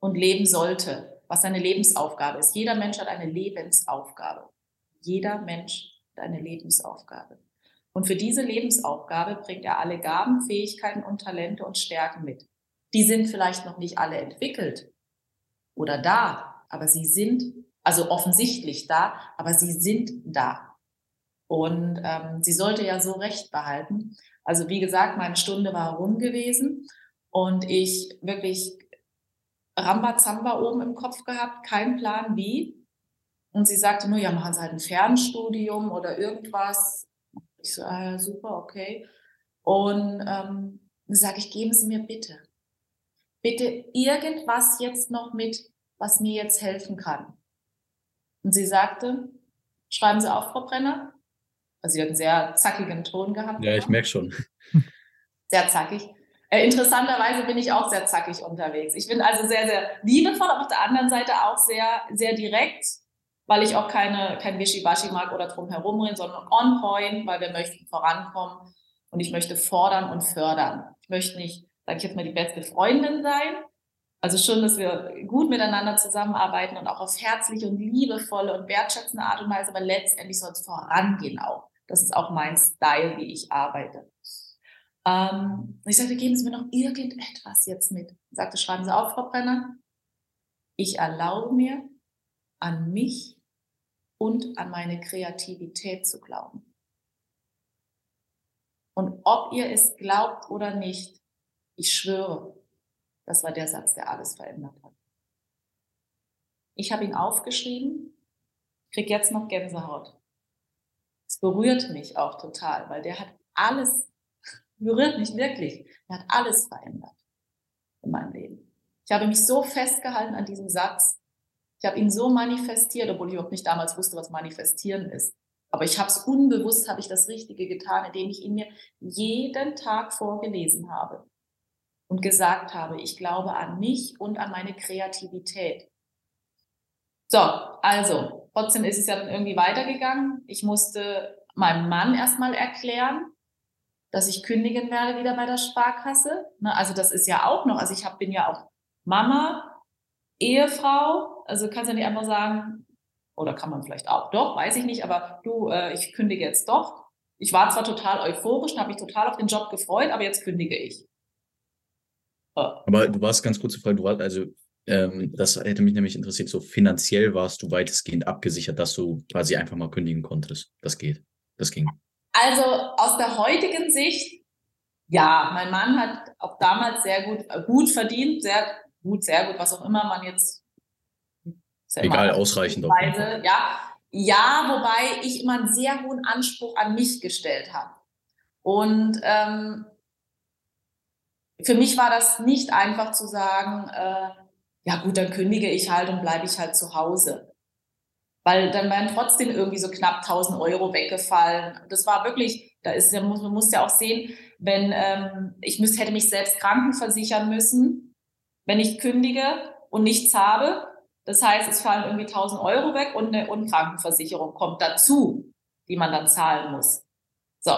und leben sollte, was seine Lebensaufgabe ist. Jeder Mensch hat eine Lebensaufgabe. Jeder Mensch eine Lebensaufgabe. Und für diese Lebensaufgabe bringt er alle Gaben, Fähigkeiten und Talente und Stärken mit. Die sind vielleicht noch nicht alle entwickelt oder da, aber sie sind, also offensichtlich da, aber sie sind da. Und ähm, sie sollte ja so recht behalten. Also wie gesagt, meine Stunde war rum gewesen und ich wirklich Rambazamba oben im Kopf gehabt, kein Plan wie. Und sie sagte nur, ja, machen Sie halt ein Fernstudium oder irgendwas. Ich so, ah, super, okay. Und ähm, sage ich, geben Sie mir bitte, bitte irgendwas jetzt noch mit, was mir jetzt helfen kann. Und sie sagte, schreiben Sie auf, Frau Brenner. Also sie hat einen sehr zackigen Ton gehabt. Ja, ich merke schon. Sehr zackig. Äh, interessanterweise bin ich auch sehr zackig unterwegs. Ich bin also sehr, sehr liebevoll, aber auf der anderen Seite auch sehr, sehr direkt, weil ich auch keine, kein Wischiwaschi mag oder drum herum reden, sondern on point, weil wir möchten vorankommen und ich möchte fordern und fördern. Ich möchte nicht, sage ich jetzt mal, die beste Freundin sein. Also schon, dass wir gut miteinander zusammenarbeiten und auch auf herzliche und liebevolle und wertschätzende Art und Weise, aber letztendlich soll es vorangehen auch. Das ist auch mein Style, wie ich arbeite. Ähm, ich sagte, geben Sie mir noch irgendetwas jetzt mit. Ich sagte, schreiben Sie auf, Frau Brenner. Ich erlaube mir, an mich und an meine Kreativität zu glauben. Und ob ihr es glaubt oder nicht, ich schwöre, das war der Satz, der alles verändert hat. Ich habe ihn aufgeschrieben, krieg jetzt noch Gänsehaut. Es berührt mich auch total, weil der hat alles, berührt mich wirklich. Er hat alles verändert in meinem Leben. Ich habe mich so festgehalten an diesem Satz. Ich habe ihn so manifestiert, obwohl ich überhaupt nicht damals wusste, was manifestieren ist. Aber ich habe es unbewusst, habe ich das Richtige getan, indem ich ihn mir jeden Tag vorgelesen habe und gesagt habe, ich glaube an mich und an meine Kreativität. So, also, trotzdem ist es ja dann irgendwie weitergegangen. Ich musste meinem Mann erstmal erklären, dass ich kündigen werde wieder bei der Sparkasse. Ne, also das ist ja auch noch, also ich hab, bin ja auch Mama, Ehefrau, also kannst du nicht einfach sagen, oder kann man vielleicht auch, doch, weiß ich nicht, aber du, äh, ich kündige jetzt doch. Ich war zwar total euphorisch und habe mich total auf den Job gefreut, aber jetzt kündige ich. Aber du warst ganz kurz gefragt, du warst also, ähm, das hätte mich nämlich interessiert, so finanziell warst du weitestgehend abgesichert, dass du quasi einfach mal kündigen konntest. Das geht. Das ging. Also aus der heutigen Sicht, ja, mein Mann hat auch damals sehr gut, äh, gut verdient, sehr gut, sehr gut, was auch immer man jetzt. Egal, ausreichend. Weise, ja, ja, wobei ich immer einen sehr hohen Anspruch an mich gestellt habe. Und ähm, für mich war das nicht einfach zu sagen, äh, ja gut, dann kündige ich halt und bleibe ich halt zu Hause. Weil dann wären trotzdem irgendwie so knapp 1000 Euro weggefallen. Das war wirklich, da ist, man muss ja auch sehen, wenn ähm, ich müß, hätte mich selbst krankenversichern müssen, wenn ich kündige und nichts habe. Das heißt, es fallen irgendwie 1000 Euro weg und eine Unkrankenversicherung kommt dazu, die man dann zahlen muss. So,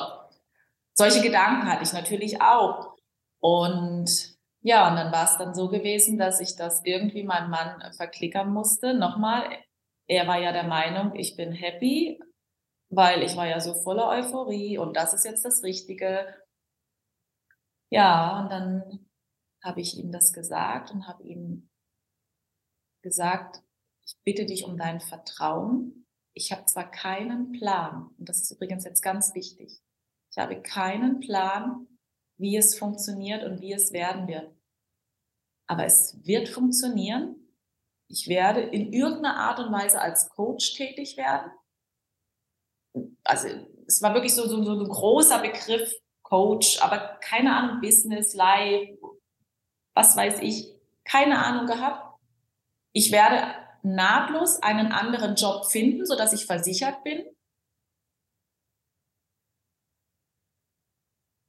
solche Gedanken hatte ich natürlich auch. Und ja, und dann war es dann so gewesen, dass ich das irgendwie meinem Mann verklickern musste. Nochmal, er war ja der Meinung, ich bin happy, weil ich war ja so voller Euphorie und das ist jetzt das Richtige. Ja, und dann habe ich ihm das gesagt und habe ihm gesagt, ich bitte dich um dein Vertrauen. Ich habe zwar keinen Plan, und das ist übrigens jetzt ganz wichtig, ich habe keinen Plan, wie es funktioniert und wie es werden wird. Aber es wird funktionieren. Ich werde in irgendeiner Art und Weise als Coach tätig werden. Also es war wirklich so, so, so ein großer Begriff, Coach, aber keine Ahnung, Business, Life, was weiß ich, keine Ahnung gehabt. Ich werde nahtlos einen anderen Job finden, sodass ich versichert bin.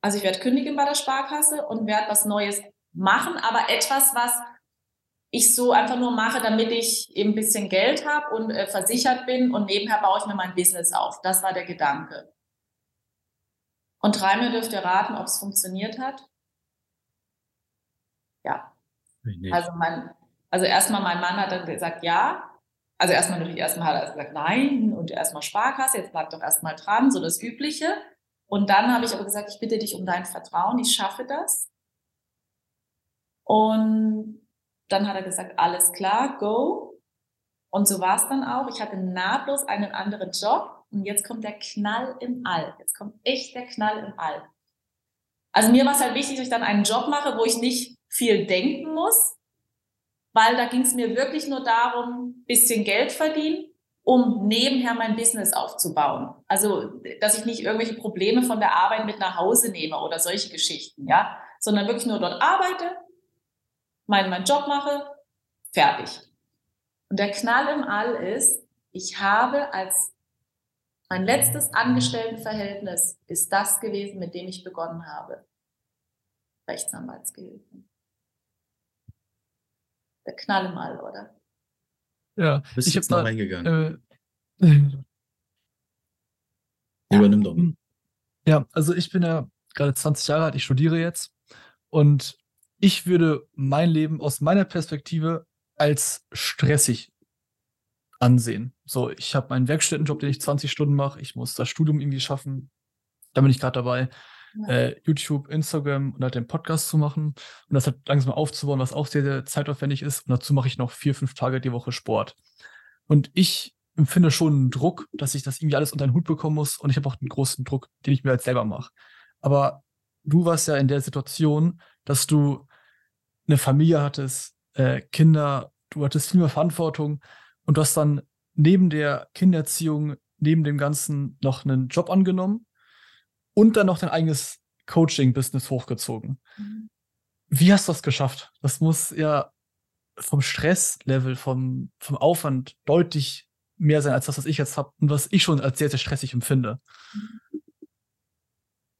Also ich werde kündigen bei der Sparkasse und werde was Neues machen, aber etwas, was ich so einfach nur mache, damit ich eben ein bisschen Geld habe und äh, versichert bin und nebenher baue ich mir mein Business auf. Das war der Gedanke. Und dreimal dürft ihr raten, ob es funktioniert hat. Ja. Also mein, also erstmal mein Mann hat dann gesagt, ja. Also erstmal natürlich, erstmal hat er gesagt, nein und erstmal Sparkasse, jetzt bleibt doch erstmal dran, so das Übliche. Und dann habe ich aber gesagt, ich bitte dich um dein Vertrauen, ich schaffe das. Und dann hat er gesagt, alles klar, go. Und so war es dann auch. Ich hatte nahtlos einen anderen Job und jetzt kommt der Knall im All. Jetzt kommt echt der Knall im All. Also mir war es halt wichtig, dass ich dann einen Job mache, wo ich nicht viel denken muss, weil da ging es mir wirklich nur darum, bisschen Geld verdienen um nebenher mein Business aufzubauen. Also, dass ich nicht irgendwelche Probleme von der Arbeit mit nach Hause nehme oder solche Geschichten, ja, sondern wirklich nur dort arbeite, meinen, meinen Job mache, fertig. Und der Knall im All ist, ich habe als mein letztes Angestelltenverhältnis ist das gewesen, mit dem ich begonnen habe. Rechtsanwaltsgehilfen. Der Knall im All, oder? Ja, Bist ich jetzt mal. reingegangen. Äh, Übernimm doch. ja, also ich bin ja gerade 20 Jahre alt, ich studiere jetzt und ich würde mein Leben aus meiner Perspektive als stressig ansehen. So, ich habe meinen Werkstättenjob, den ich 20 Stunden mache, ich muss das Studium irgendwie schaffen. Da bin ich gerade dabei. Äh, YouTube, Instagram und halt den Podcast zu machen und das halt langsam aufzubauen, was auch sehr, sehr zeitaufwendig ist. Und dazu mache ich noch vier, fünf Tage die Woche Sport. Und ich empfinde schon einen Druck, dass ich das irgendwie alles unter den Hut bekommen muss. Und ich habe auch einen großen Druck, den ich mir halt selber mache. Aber du warst ja in der Situation, dass du eine Familie hattest, äh, Kinder, du hattest viel mehr Verantwortung. und du hast dann neben der Kindererziehung, neben dem Ganzen noch einen Job angenommen und dann noch dein eigenes Coaching-Business hochgezogen. Mhm. Wie hast du das geschafft? Das muss ja vom Stresslevel, vom, vom Aufwand deutlich mehr sein als das, was ich jetzt habe und was ich schon als sehr, sehr stressig empfinde.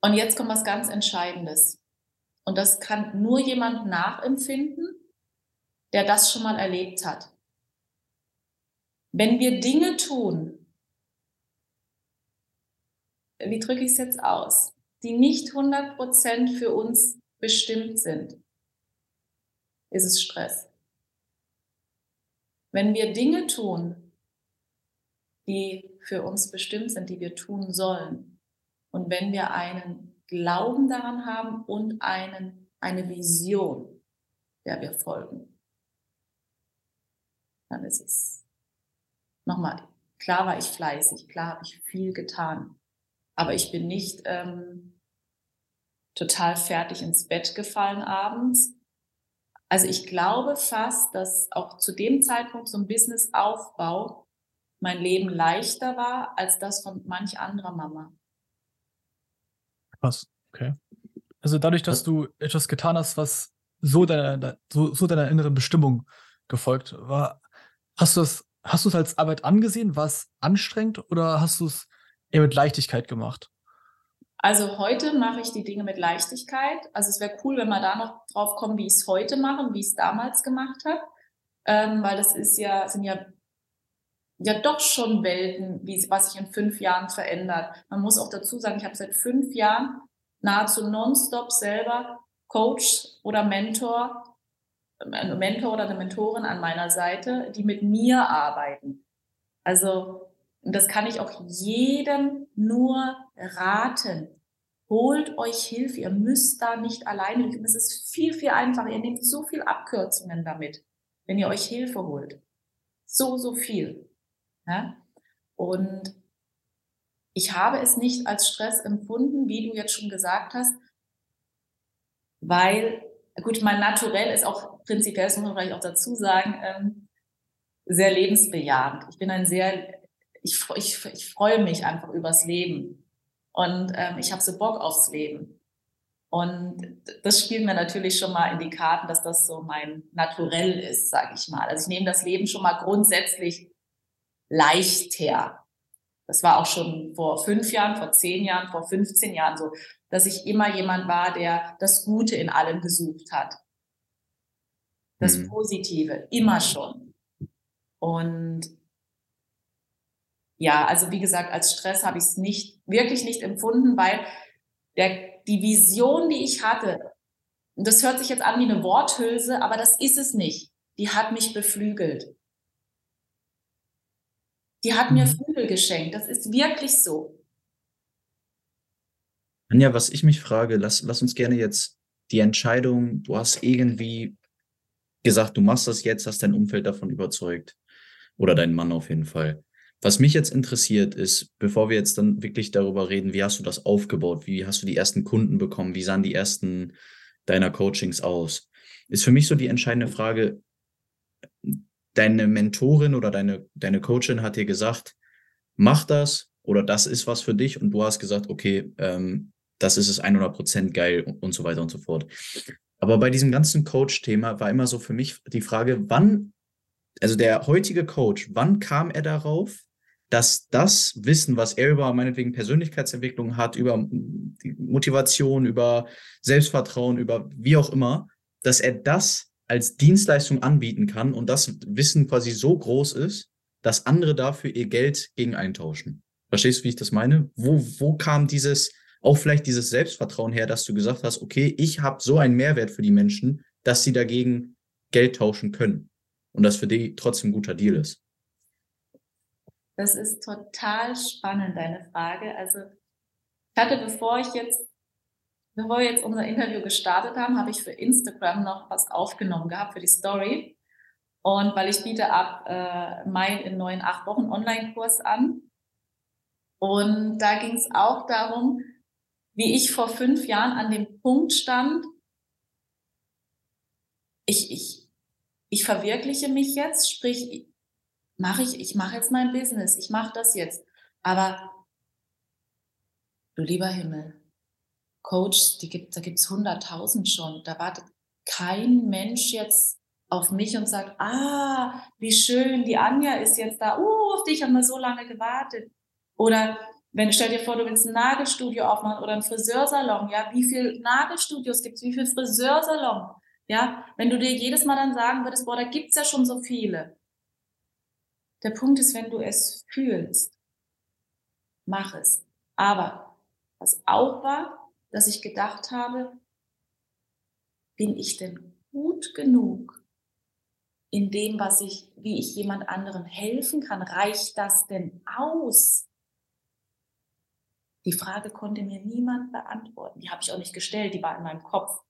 Und jetzt kommt was ganz Entscheidendes. Und das kann nur jemand nachempfinden, der das schon mal erlebt hat. Wenn wir Dinge tun, wie drücke ich es jetzt aus, die nicht 100% für uns bestimmt sind, ist es Stress. Wenn wir Dinge tun, die für uns bestimmt sind, die wir tun sollen, und wenn wir einen Glauben daran haben und einen, eine Vision, der wir folgen, dann ist es nochmal, klar war ich fleißig, klar habe ich viel getan, aber ich bin nicht ähm, total fertig ins Bett gefallen abends. Also ich glaube fast, dass auch zu dem Zeitpunkt zum Businessaufbau mein Leben leichter war als das von manch anderer Mama. Krass, okay. Also dadurch, dass du etwas getan hast, was so deiner, so, so deiner inneren Bestimmung gefolgt war, hast du es, hast du es als Arbeit angesehen? War es anstrengend oder hast du es eher mit Leichtigkeit gemacht? Also heute mache ich die Dinge mit Leichtigkeit. Also es wäre cool, wenn wir da noch drauf kommen, wie ich es heute mache und wie ich es damals gemacht habe. Ähm, weil das ist ja, sind ja, ja doch schon Welten, wie, was sich in fünf Jahren verändert. Man muss auch dazu sagen, ich habe seit fünf Jahren nahezu nonstop selber Coach oder Mentor, ein Mentor oder eine Mentorin an meiner Seite, die mit mir arbeiten. Also das kann ich auch jedem nur raten. Holt euch Hilfe. Ihr müsst da nicht alleine. Es ist viel, viel einfacher. Ihr nehmt so viel Abkürzungen damit, wenn ihr euch Hilfe holt. So, so viel. Ja? Und ich habe es nicht als Stress empfunden, wie du jetzt schon gesagt hast, weil, gut, mein Naturell ist auch prinzipiell, das muss man vielleicht auch dazu sagen, ähm, sehr lebensbejahend. Ich bin ein sehr ich, ich, ich freue mich einfach übers Leben. Und ähm, ich habe so Bock aufs Leben. Und das spielt mir natürlich schon mal in die Karten, dass das so mein Naturell ist, sage ich mal. Also ich nehme das Leben schon mal grundsätzlich leicht her. Das war auch schon vor fünf Jahren, vor zehn Jahren, vor 15 Jahren so, dass ich immer jemand war, der das Gute in allem gesucht hat. Das mhm. Positive, immer schon. Und ja, also wie gesagt, als Stress habe ich es nicht, wirklich nicht empfunden, weil der, die Vision, die ich hatte, und das hört sich jetzt an wie eine Worthülse, aber das ist es nicht. Die hat mich beflügelt. Die hat mir mhm. Flügel geschenkt. Das ist wirklich so. Anja, was ich mich frage, lass, lass uns gerne jetzt die Entscheidung, du hast irgendwie gesagt, du machst das jetzt, hast dein Umfeld davon überzeugt. Oder dein Mann auf jeden Fall. Was mich jetzt interessiert ist, bevor wir jetzt dann wirklich darüber reden, wie hast du das aufgebaut? Wie hast du die ersten Kunden bekommen? Wie sahen die ersten deiner Coachings aus? Ist für mich so die entscheidende Frage, deine Mentorin oder deine, deine Coachin hat dir gesagt, mach das oder das ist was für dich und du hast gesagt, okay, ähm, das ist es 100 Prozent geil und, und so weiter und so fort. Aber bei diesem ganzen Coach-Thema war immer so für mich die Frage, wann, also der heutige Coach, wann kam er darauf, dass das Wissen, was er über meinetwegen Persönlichkeitsentwicklung hat, über Motivation, über Selbstvertrauen, über wie auch immer, dass er das als Dienstleistung anbieten kann und das Wissen quasi so groß ist, dass andere dafür ihr Geld gegen eintauschen. Verstehst du, wie ich das meine? Wo, wo kam dieses, auch vielleicht dieses Selbstvertrauen her, dass du gesagt hast, okay, ich habe so einen Mehrwert für die Menschen, dass sie dagegen Geld tauschen können und das für die trotzdem ein guter Deal ist? Das ist total spannend, deine Frage. Also ich hatte, bevor ich jetzt, bevor wir jetzt unser Interview gestartet haben, habe ich für Instagram noch was aufgenommen gehabt für die Story. Und weil ich biete ab äh, Mai in neuen acht Wochen Online-Kurs an. Und da ging es auch darum, wie ich vor fünf Jahren an dem Punkt stand, ich, ich, ich verwirkliche mich jetzt, sprich, mache ich, ich mache jetzt mein Business, ich mache das jetzt. Aber du lieber Himmel, Coach, die gibt, da gibt es hunderttausend schon. Da wartet kein Mensch jetzt auf mich und sagt, ah, wie schön, die Anja ist jetzt da, uh, auf dich haben wir so lange gewartet. Oder wenn, stell dir vor, du willst ein Nagelstudio aufmachen oder ein Friseursalon, ja, wie viele Nagelstudios gibt es, wie viele Friseursalon, ja, wenn du dir jedes Mal dann sagen würdest, boah, da gibt es ja schon so viele. Der Punkt ist, wenn du es fühlst, mach es. Aber was auch war, dass ich gedacht habe, bin ich denn gut genug in dem, was ich, wie ich jemand anderen helfen kann? Reicht das denn aus? Die Frage konnte mir niemand beantworten. Die habe ich auch nicht gestellt, die war in meinem Kopf.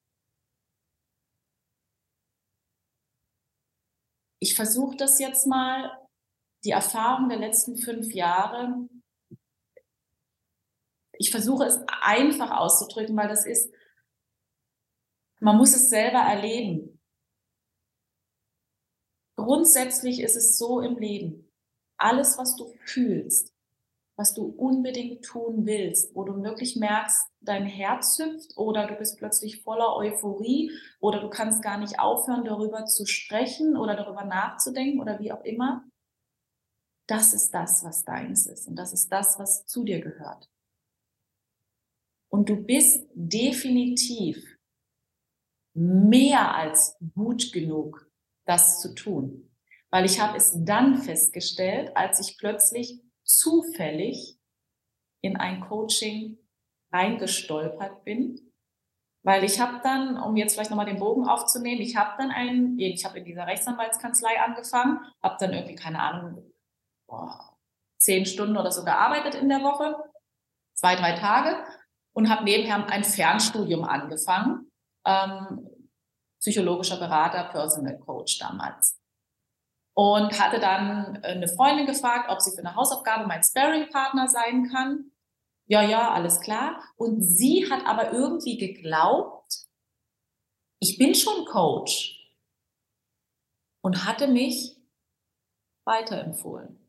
Ich versuche das jetzt mal, die Erfahrung der letzten fünf Jahre, ich versuche es einfach auszudrücken, weil das ist, man muss es selber erleben. Grundsätzlich ist es so im Leben, alles, was du fühlst, was du unbedingt tun willst, wo du wirklich merkst, dein Herz hüpft oder du bist plötzlich voller Euphorie oder du kannst gar nicht aufhören, darüber zu sprechen oder darüber nachzudenken oder wie auch immer. Das ist das, was deins ist und das ist das, was zu dir gehört. Und du bist definitiv mehr als gut genug, das zu tun. Weil ich habe es dann festgestellt, als ich plötzlich zufällig in ein Coaching reingestolpert bin. Weil ich habe dann, um jetzt vielleicht nochmal den Bogen aufzunehmen, ich habe dann einen, ich habe in dieser Rechtsanwaltskanzlei angefangen, habe dann irgendwie, keine Ahnung, boah, zehn Stunden oder so gearbeitet in der Woche, zwei, drei Tage und habe nebenher ein Fernstudium angefangen, ähm, psychologischer Berater, Personal Coach damals und hatte dann äh, eine Freundin gefragt, ob sie für eine Hausaufgabe mein Sparring-Partner sein kann. Ja, ja, alles klar. Und sie hat aber irgendwie geglaubt, ich bin schon Coach und hatte mich weiterempfohlen.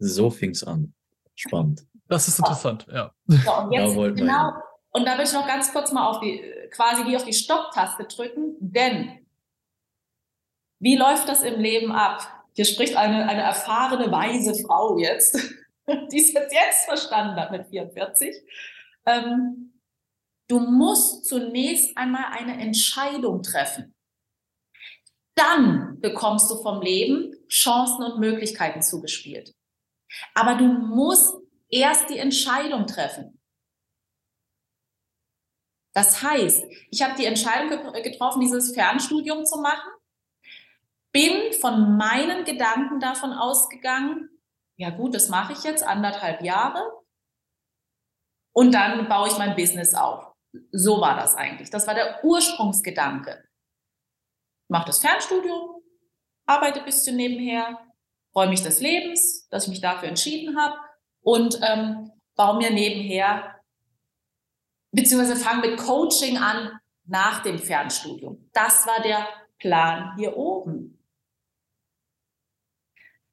So fing's an. Spannend. Das ist interessant, ja. So, und jetzt da genau, und da will ich noch ganz kurz mal auf die, quasi wie auf die Stopptaste drücken, denn wie läuft das im Leben ab? Hier spricht eine, eine erfahrene, weise Frau jetzt, die es jetzt, jetzt verstanden hat mit 44. Ähm, du musst zunächst einmal eine Entscheidung treffen. Dann bekommst du vom Leben Chancen und Möglichkeiten zugespielt. Aber du musst erst die Entscheidung treffen. Das heißt, ich habe die Entscheidung getroffen, dieses Fernstudium zu machen bin von meinen Gedanken davon ausgegangen, ja gut, das mache ich jetzt anderthalb Jahre und dann baue ich mein Business auf. So war das eigentlich. Das war der Ursprungsgedanke. Ich mache das Fernstudium, arbeite ein bisschen nebenher, freue mich des Lebens, dass ich mich dafür entschieden habe und ähm, baue mir nebenher, beziehungsweise fange mit Coaching an nach dem Fernstudium. Das war der Plan hier oben.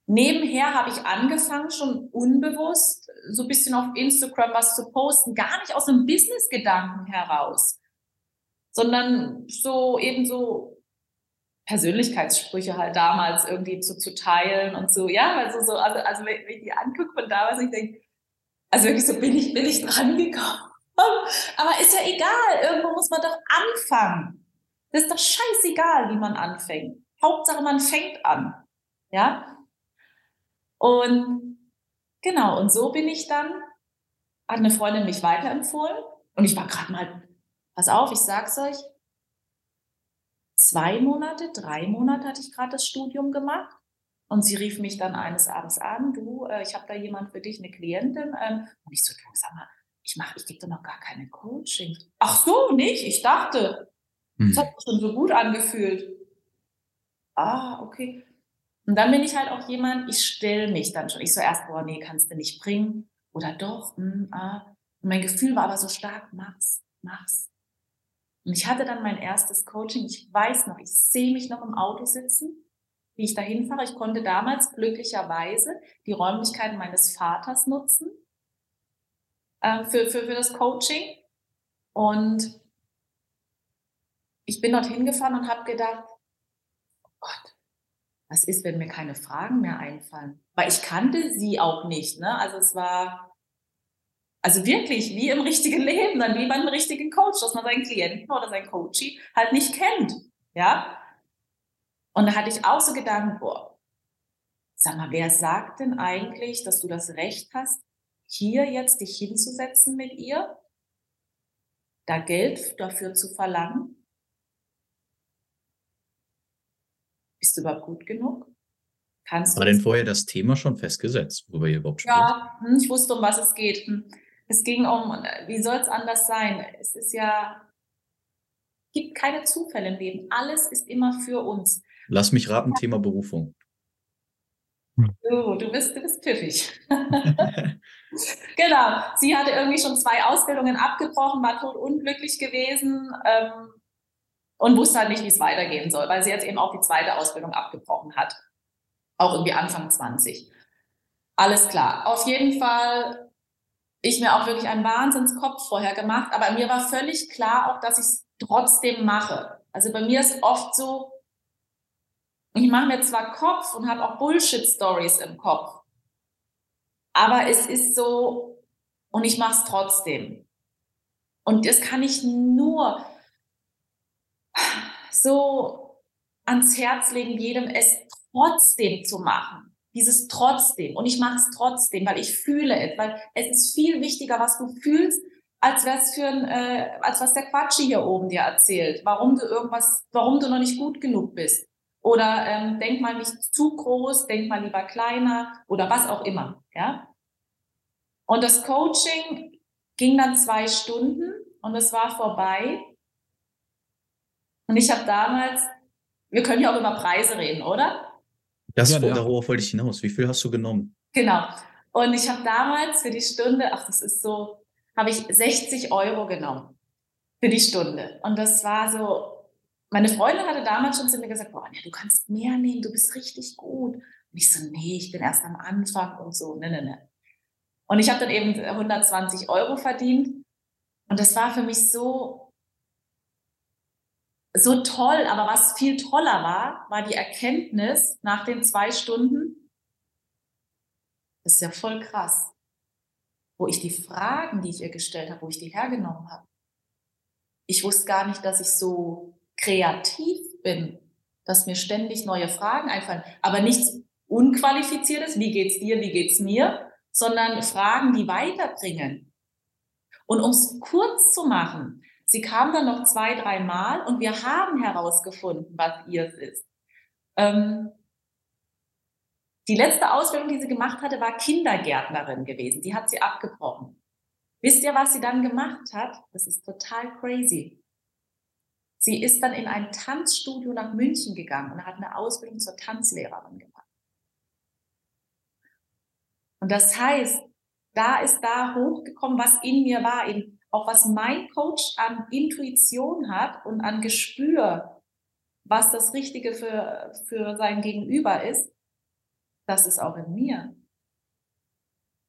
Nebenher habe ich angefangen, schon unbewusst so ein bisschen auf Instagram was zu posten, gar nicht aus einem Business-Gedanken heraus, sondern so eben so Persönlichkeitssprüche halt damals irgendwie zu, zu teilen und so, ja, also so, also, also wenn, wenn ich die angucke von damals, ich denke, also wirklich so bin ich, bin ich dran gekommen. Aber ist ja egal, irgendwo muss man doch anfangen. Das ist doch scheißegal, wie man anfängt. Hauptsache, man fängt an. Ja, und genau, und so bin ich dann, hat eine Freundin mich weiterempfohlen und ich war gerade mal, pass auf, ich sag's euch, zwei Monate, drei Monate hatte ich gerade das Studium gemacht. Und sie rief mich dann eines Abends an, du, äh, ich habe da jemand für dich, eine Klientin. Ähm, und ich so, du, sag mal, ich mache, ich gebe doch noch gar keine Coaching. Ach so, nicht? Ich dachte, hm. das hat sich schon so gut angefühlt. Ah, okay. Und dann bin ich halt auch jemand, ich stelle mich dann schon. Ich so erst, boah, nee, kannst du nicht bringen. Oder doch, hm, ah. Und mein Gefühl war aber so stark, mach's, mach's. Und ich hatte dann mein erstes Coaching. Ich weiß noch, ich sehe mich noch im Auto sitzen wie ich dahin fahre. Ich konnte damals glücklicherweise die Räumlichkeiten meines Vaters nutzen äh, für, für, für das Coaching. Und ich bin dorthin gefahren und habe gedacht, oh Gott, was ist, wenn mir keine Fragen mehr einfallen? Weil ich kannte sie auch nicht. Ne? Also es war also wirklich wie im richtigen Leben, dann wie beim richtigen Coach, dass man seinen Klienten oder seinen Coachie halt nicht kennt. Ja. Und da hatte ich auch so Gedanken, boah, sag mal, wer sagt denn eigentlich, dass du das Recht hast, hier jetzt dich hinzusetzen mit ihr, da Geld dafür zu verlangen? Bist du überhaupt gut genug? Kannst War denn vorher das Thema schon festgesetzt, worüber ihr überhaupt spricht? Ja, hm, ich wusste, um was es geht. Es ging um, wie soll es anders sein? Es ist ja, gibt keine Zufälle im Leben. Alles ist immer für uns. Lass mich raten, Thema Berufung. Oh, du bist, du bist pfiffig. genau. Sie hatte irgendwie schon zwei Ausbildungen abgebrochen, war tot unglücklich gewesen ähm, und wusste halt nicht, wie es weitergehen soll, weil sie jetzt eben auch die zweite Ausbildung abgebrochen hat. Auch irgendwie Anfang 20. Alles klar. Auf jeden Fall ich mir auch wirklich einen Wahnsinnskopf vorher gemacht, aber mir war völlig klar auch, dass ich es trotzdem mache. Also bei mir ist oft so, ich mache mir zwar Kopf und habe auch Bullshit-Stories im Kopf, aber es ist so, und ich mache es trotzdem. Und das kann ich nur so ans Herz legen, jedem es trotzdem zu machen dieses trotzdem. Und ich mache es trotzdem, weil ich fühle es, weil es ist viel wichtiger, was du fühlst, als was für ein, äh, als was der Quatschi hier oben dir erzählt, warum du irgendwas, warum du noch nicht gut genug bist. Oder ähm, denk mal nicht zu groß, denk mal lieber kleiner oder was auch immer. Ja. Und das Coaching ging dann zwei Stunden und es war vorbei. Und ich habe damals, wir können ja auch über Preise reden, oder? Das, ja, darauf wollte ich hinaus. Wie viel hast du genommen? Genau. Und ich habe damals für die Stunde, ach, das ist so, habe ich 60 Euro genommen für die Stunde. Und das war so, meine Freundin hatte damals schon zu mir gesagt, boah, nee, du kannst mehr nehmen, du bist richtig gut. Und ich so, nee, ich bin erst am Anfang und so, ne, ne, ne. Und ich habe dann eben 120 Euro verdient. Und das war für mich so so toll, aber was viel toller war, war die Erkenntnis nach den zwei Stunden, das ist ja voll krass, wo ich die Fragen, die ich ihr gestellt habe, wo ich die hergenommen habe. Ich wusste gar nicht, dass ich so kreativ bin, dass mir ständig neue Fragen einfallen, aber nichts Unqualifiziertes, wie geht's dir, wie geht's mir, sondern Fragen, die weiterbringen. Und um es kurz zu machen, Sie kam dann noch zwei, drei Mal und wir haben herausgefunden, was ihr ist. Ähm, die letzte Ausbildung, die sie gemacht hatte, war Kindergärtnerin gewesen. Die hat sie abgebrochen. Wisst ihr, was sie dann gemacht hat? Das ist total crazy. Sie ist dann in ein Tanzstudio nach München gegangen und hat eine Ausbildung zur Tanzlehrerin gemacht. Und das heißt, da ist da hochgekommen, was in mir war, in auch was mein Coach an Intuition hat und an Gespür, was das Richtige für, für sein Gegenüber ist, das ist auch in mir.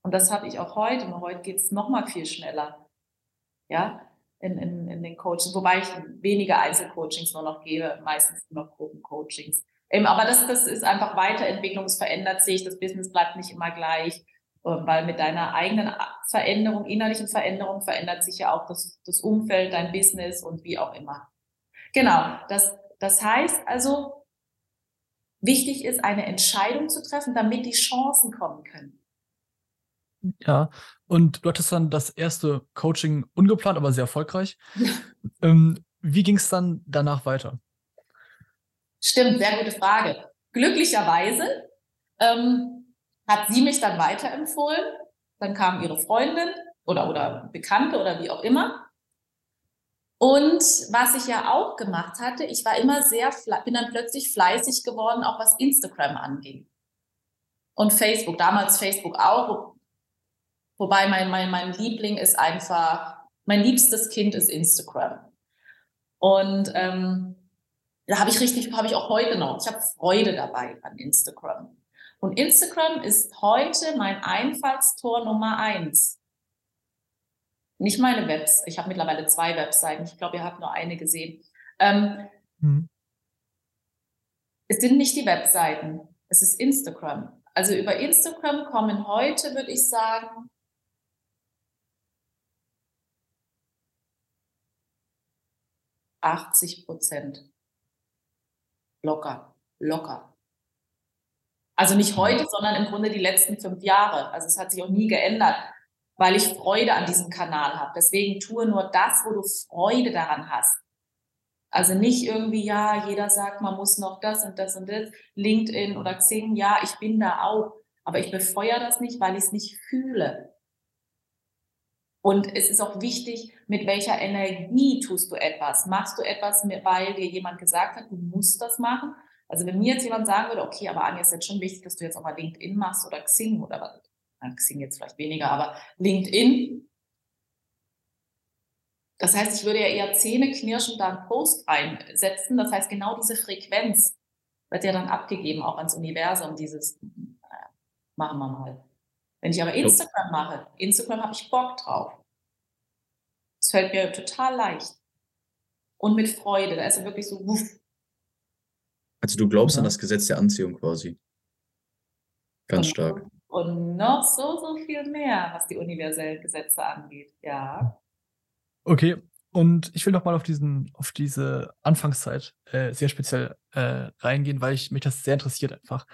Und das habe ich auch heute. Nur heute geht es noch mal viel schneller. Ja, in, in, in den Coachings, wobei ich weniger Einzelcoachings nur noch gebe, meistens nur noch Gruppencoachings. Aber das, das ist einfach Weiterentwicklung, es verändert sich, das Business bleibt nicht immer gleich. Weil mit deiner eigenen Veränderung, innerlichen Veränderung verändert sich ja auch das, das Umfeld, dein Business und wie auch immer. Genau, das, das heißt also, wichtig ist, eine Entscheidung zu treffen, damit die Chancen kommen können. Ja, und du hattest dann das erste Coaching ungeplant, aber sehr erfolgreich. ähm, wie ging es dann danach weiter? Stimmt, sehr gute Frage. Glücklicherweise ähm, hat sie mich dann weiterempfohlen. Dann kam ihre Freundin oder, oder Bekannte oder wie auch immer. Und was ich ja auch gemacht hatte, ich war immer sehr, bin dann plötzlich fleißig geworden, auch was Instagram anging. Und Facebook, damals Facebook auch. Wobei mein, mein, mein Liebling ist einfach, mein liebstes Kind ist Instagram. Und ähm, Da habe ich richtig, habe ich auch heute noch. Ich habe Freude dabei an Instagram. Und Instagram ist heute mein Einfallstor Nummer eins. Nicht meine Webs. Ich habe mittlerweile zwei Webseiten. Ich glaube, ihr habt nur eine gesehen. Ähm, hm. Es sind nicht die Webseiten. Es ist Instagram. Also über Instagram kommen heute, würde ich sagen, achtzig Prozent. Locker, locker. Also nicht mhm. heute, sondern im Grunde die letzten fünf Jahre. Also es hat sich auch nie geändert, weil ich Freude an diesem Kanal habe. Deswegen tue nur das, wo du Freude daran hast. Also nicht irgendwie, ja, jeder sagt, man muss noch das und das und das, LinkedIn oder Xing, ja, ich bin da auch, aber ich befeuere das nicht, weil ich es nicht fühle. Und es ist auch wichtig, mit welcher Energie tust du etwas. Machst du etwas, weil dir jemand gesagt hat, du musst das machen? Also wenn mir jetzt jemand sagen würde, okay, aber Anja, ist jetzt schon wichtig, dass du jetzt auch mal LinkedIn machst oder Xing oder was, Xing jetzt vielleicht weniger, aber LinkedIn. Das heißt, ich würde ja eher Zähne knirschen, da einen Post einsetzen. Das heißt, genau diese Frequenz wird ja dann abgegeben, auch ans Universum, dieses, naja, machen wir mal. Wenn ich aber Instagram mache, Instagram habe ich Bock drauf. Es fällt mir total leicht. Und mit Freude. Da ist er wirklich so, wuff. Also du glaubst ja. an das Gesetz der Anziehung quasi. Ganz und, stark. Und noch so, so viel mehr, was die universellen Gesetze angeht. Ja. Okay, und ich will noch mal auf diesen, auf diese Anfangszeit äh, sehr speziell äh, reingehen, weil ich mich das sehr interessiert einfach.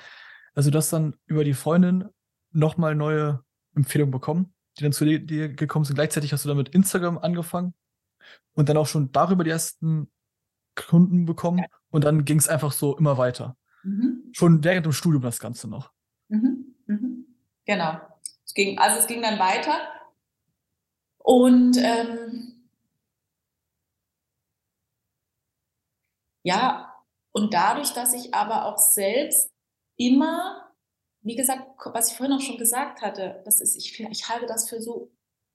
Also du hast dann über die Freundin nochmal neue Empfehlungen bekommen, die dann zu dir gekommen sind. Gleichzeitig hast du dann mit Instagram angefangen und dann auch schon darüber die ersten Kunden bekommen ja. Und dann ging es einfach so immer weiter. Mhm. Schon während dem Studium das Ganze noch. Mhm. Mhm. Genau. Es ging, also es ging dann weiter und ähm, ja, und dadurch, dass ich aber auch selbst immer wie gesagt, was ich vorhin auch schon gesagt hatte, das ist, ich, ich halte das für so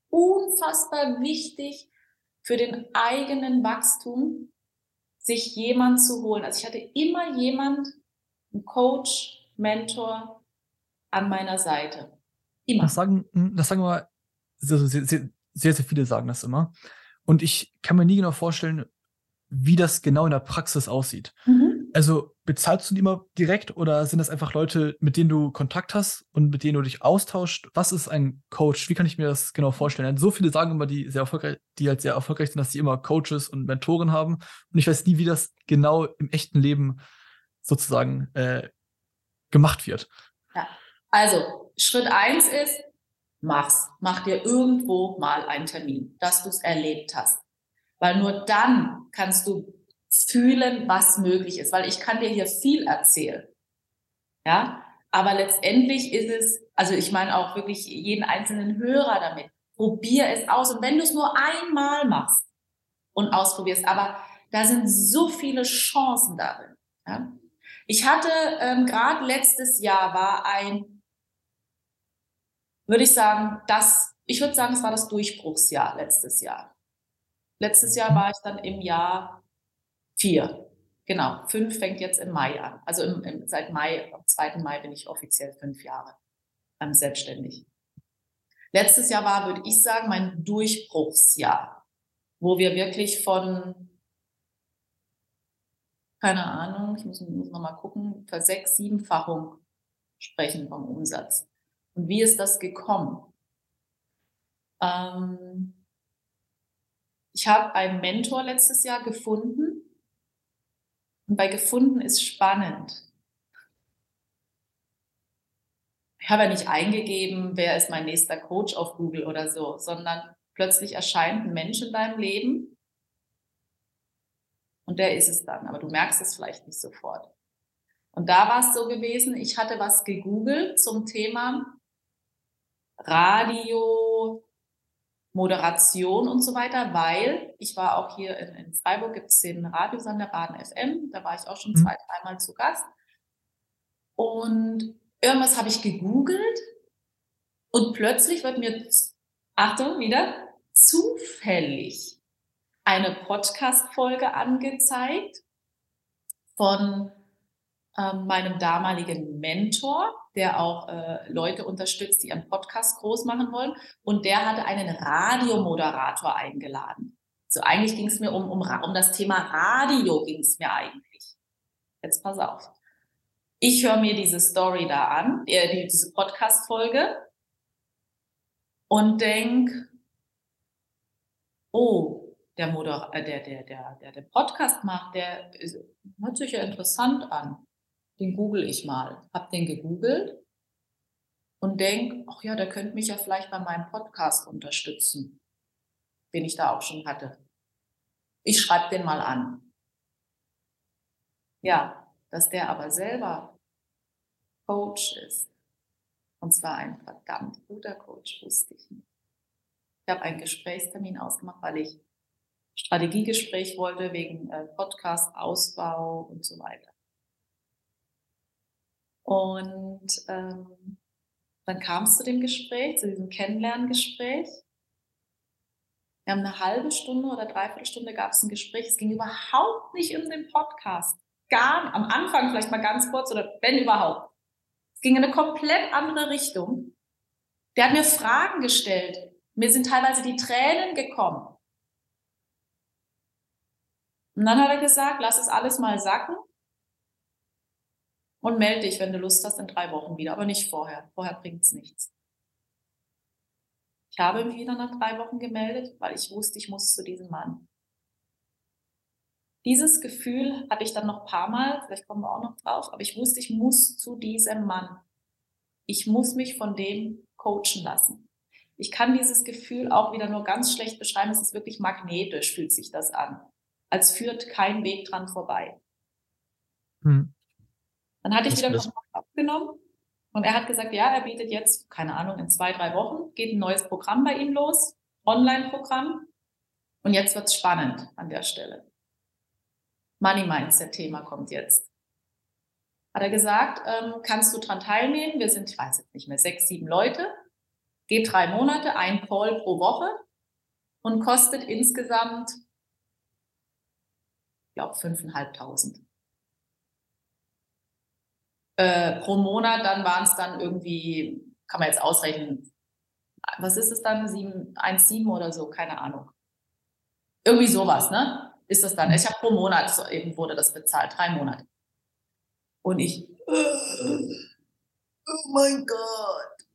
unfassbar wichtig für den eigenen Wachstum, sich jemand zu holen. Also ich hatte immer jemand, einen Coach, Mentor an meiner Seite. Immer. Das sagen, hm, das sagen wir sehr, sehr, sehr, sehr viele sagen das immer. Und ich kann mir nie genau vorstellen, wie das genau in der Praxis aussieht. Mhm. Also bezahlst du die immer direkt oder sind das einfach Leute, mit denen du Kontakt hast und mit denen du dich austauscht? Was ist ein Coach? Wie kann ich mir das genau vorstellen? So viele sagen immer, die sehr erfolgreich, die halt sehr erfolgreich sind, dass sie immer Coaches und Mentoren haben. Und ich weiß nie, wie das genau im echten Leben sozusagen äh, gemacht wird. Ja. Also Schritt eins ist, mach's. Mach dir irgendwo mal einen Termin, dass du es erlebt hast. Weil nur dann kannst du fühlen, was möglich ist, weil ich kann dir hier viel erzählen. Ja, aber letztendlich ist es, also ich meine auch wirklich jeden einzelnen Hörer damit. Probier es aus und wenn du es nur einmal machst und ausprobierst, aber da sind so viele Chancen darin. Ja? Ich hatte ähm, gerade letztes Jahr war ein, würde ich sagen, das, ich würde sagen, es war das Durchbruchsjahr letztes Jahr. Letztes Jahr war ich dann im Jahr Vier. Genau. Fünf fängt jetzt im Mai an. Also im, im, seit Mai, am 2. Mai bin ich offiziell fünf Jahre ähm, selbstständig. Letztes Jahr war, würde ich sagen, mein Durchbruchsjahr, wo wir wirklich von, keine Ahnung, ich muss, muss noch mal gucken, für sechs, siebenfachung sprechen vom Umsatz. Und wie ist das gekommen? Ähm, ich habe einen Mentor letztes Jahr gefunden, und bei gefunden ist spannend. Ich habe ja nicht eingegeben, wer ist mein nächster Coach auf Google oder so, sondern plötzlich erscheint ein Mensch in deinem Leben und der ist es dann, aber du merkst es vielleicht nicht sofort. Und da war es so gewesen, ich hatte was gegoogelt zum Thema Radio, Moderation und so weiter, weil ich war auch hier in, in Freiburg, gibt es den Radiosender Baden FM, da war ich auch schon mhm. zwei, dreimal zu Gast. Und irgendwas habe ich gegoogelt und plötzlich wird mir, Achtung, wieder, zufällig eine Podcast-Folge angezeigt von meinem damaligen Mentor, der auch äh, Leute unterstützt, die ihren Podcast groß machen wollen. Und der hatte einen Radiomoderator eingeladen. So eigentlich ging es mir um, um, um das Thema Radio ging es mir eigentlich. Jetzt pass auf. Ich höre mir diese Story da an, äh, diese Podcast-Folge und denke, oh, der, Moder äh, der, der, der, der, der Podcast macht, der hört sich ja interessant an den google ich mal. Hab den gegoogelt und denk, ach ja, der könnte mich ja vielleicht bei meinem Podcast unterstützen, den ich da auch schon hatte. Ich schreibe den mal an. Ja, dass der aber selber Coach ist. Und zwar ein verdammt guter Coach, wusste ich nicht. Ich habe einen Gesprächstermin ausgemacht, weil ich Strategiegespräch wollte wegen äh, Podcast, Ausbau und so weiter. Und ähm, dann kam es zu dem Gespräch, zu diesem Kennenlerngespräch. Wir haben eine halbe Stunde oder dreiviertel Stunde gab es ein Gespräch. Es ging überhaupt nicht um den Podcast. Gar am Anfang vielleicht mal ganz kurz oder wenn überhaupt. Es ging in eine komplett andere Richtung. Der hat mir Fragen gestellt. Mir sind teilweise die Tränen gekommen. Und dann hat er gesagt, lass es alles mal sacken und melde dich, wenn du Lust hast, in drei Wochen wieder, aber nicht vorher. Vorher bringt es nichts. Ich habe mich wieder nach drei Wochen gemeldet, weil ich wusste, ich muss zu diesem Mann. Dieses Gefühl hatte ich dann noch ein paar Mal, vielleicht kommen wir auch noch drauf, aber ich wusste, ich muss zu diesem Mann. Ich muss mich von dem coachen lassen. Ich kann dieses Gefühl auch wieder nur ganz schlecht beschreiben. Es ist wirklich magnetisch, fühlt sich das an. Als führt kein Weg dran vorbei. Hm. Dann hatte ich wieder Kontakt aufgenommen und er hat gesagt, ja, er bietet jetzt, keine Ahnung, in zwei, drei Wochen geht ein neues Programm bei ihm los, Online-Programm. Und jetzt wird's spannend an der Stelle. Money Mindset-Thema kommt jetzt. Hat er gesagt, ähm, kannst du dran teilnehmen? Wir sind, ich weiß jetzt nicht mehr, sechs, sieben Leute. Geht drei Monate, ein Call pro Woche und kostet insgesamt, ich glaube, fünfeinhalbtausend äh, pro Monat, dann waren es dann irgendwie, kann man jetzt ausrechnen, was ist es dann, 1,7 oder so, keine Ahnung. Irgendwie sowas, ne? Ist das dann. Ich habe pro Monat, so eben wurde das bezahlt, drei Monate. Und ich, oh mein Gott.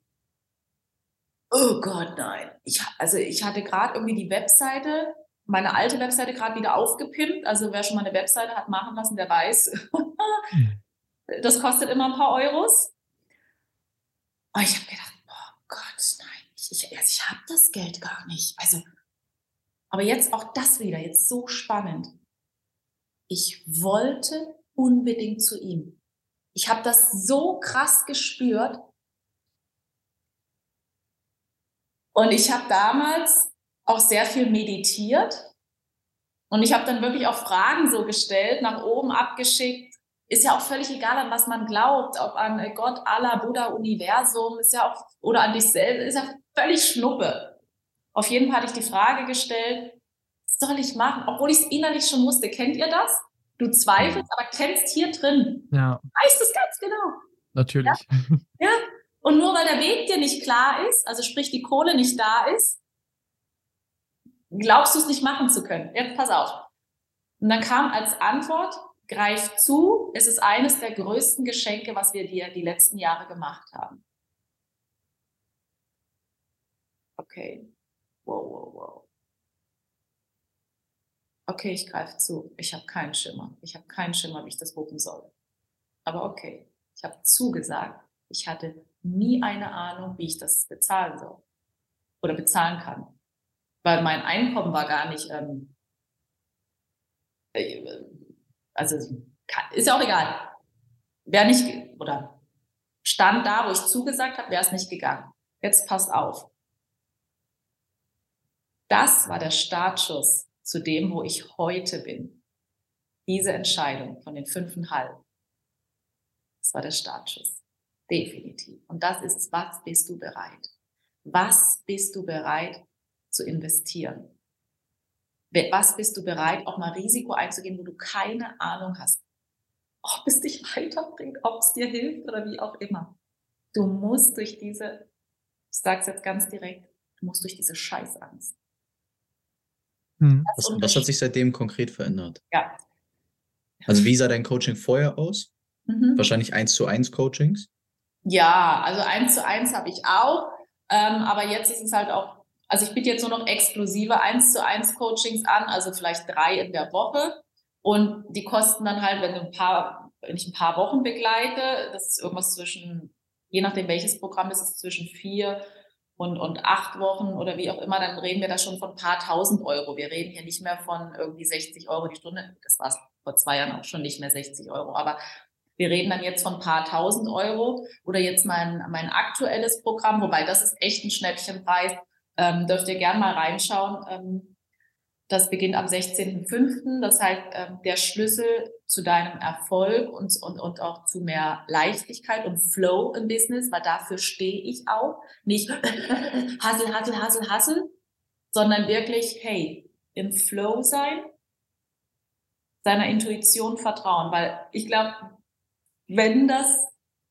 Oh Gott, nein. Ich, also ich hatte gerade irgendwie die Webseite, meine alte Webseite gerade wieder aufgepimpt. Also wer schon mal eine Webseite hat machen lassen, der weiß, hm. Das kostet immer ein paar Euros. Und ich habe gedacht, oh Gott, nein, ich, ich, also ich habe das Geld gar nicht. Also, aber jetzt auch das wieder, jetzt so spannend. Ich wollte unbedingt zu ihm. Ich habe das so krass gespürt. Und ich habe damals auch sehr viel meditiert. Und ich habe dann wirklich auch Fragen so gestellt, nach oben abgeschickt ist ja auch völlig egal, an was man glaubt, ob an Gott, Allah, Buddha, Universum, ist ja auch, oder an dich selbst, ist ja völlig Schnuppe. Auf jeden Fall hatte ich die Frage gestellt, was soll ich machen? Obwohl ich es innerlich schon wusste. Kennt ihr das? Du zweifelst, aber kennst hier drin. Ja. Weißt es ganz genau. Natürlich. Ja? ja. Und nur weil der Weg dir nicht klar ist, also sprich die Kohle nicht da ist, glaubst du es nicht machen zu können. Jetzt pass auf. Und dann kam als Antwort, greif zu. Es ist eines der größten Geschenke, was wir dir die letzten Jahre gemacht haben. Okay. Wow, wow, wow. Okay, ich greife zu. Ich habe keinen Schimmer. Ich habe keinen Schimmer, wie ich das wuppen soll. Aber okay, ich habe zugesagt. Ich hatte nie eine Ahnung, wie ich das bezahlen soll oder bezahlen kann. Weil mein Einkommen war gar nicht ähm, also ist ja auch egal. Wäre nicht, oder stand da, wo ich zugesagt habe, wäre es nicht gegangen. Jetzt passt auf. Das war der Startschuss zu dem, wo ich heute bin. Diese Entscheidung von den fünfeinhalb. Das war der Startschuss. Definitiv. Und das ist. Was bist du bereit? Was bist du bereit zu investieren? Was bist du bereit, auch mal Risiko einzugehen, wo du keine Ahnung hast? ob es dich weiterbringt, ob es dir hilft oder wie auch immer. Du musst durch diese, ich sage es jetzt ganz direkt, du musst durch diese Scheißangst. Hm. Was, was, hat sich seitdem konkret verändert? Ja. Also wie sah dein Coaching vorher aus? Mhm. Wahrscheinlich eins zu eins Coachings? Ja, also eins zu eins habe ich auch. Ähm, aber jetzt ist es halt auch, also ich biete jetzt nur noch exklusive eins zu eins Coachings an, also vielleicht drei in der Woche. Und die kosten dann halt, wenn ein paar, wenn ich ein paar Wochen begleite, das ist irgendwas zwischen, je nachdem welches Programm ist es, zwischen vier und, und acht Wochen oder wie auch immer, dann reden wir da schon von ein paar tausend Euro. Wir reden hier nicht mehr von irgendwie 60 Euro die Stunde. Das war es vor zwei Jahren auch schon nicht mehr 60 Euro. Aber wir reden dann jetzt von ein paar tausend Euro oder jetzt mein, mein aktuelles Programm, wobei das ist echt ein Schnäppchenpreis. Ähm, dürft ihr gerne mal reinschauen. Ähm, das beginnt am 16.05. Das heißt, ähm, der Schlüssel zu deinem Erfolg und, und, und auch zu mehr Leichtigkeit und Flow im Business, weil dafür stehe ich auch. Nicht Hassel, Hassel, Hassel, Hassel, sondern wirklich, hey, im Flow sein, seiner Intuition vertrauen. Weil ich glaube, wenn das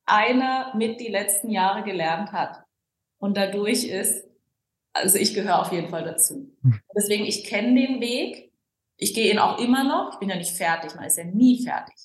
einer mit die letzten Jahre gelernt hat und dadurch ist, also ich gehöre auf jeden Fall dazu. Hm. Deswegen, ich kenne den Weg. Ich gehe ihn auch immer noch. Ich bin ja nicht fertig. Man ist ja nie fertig.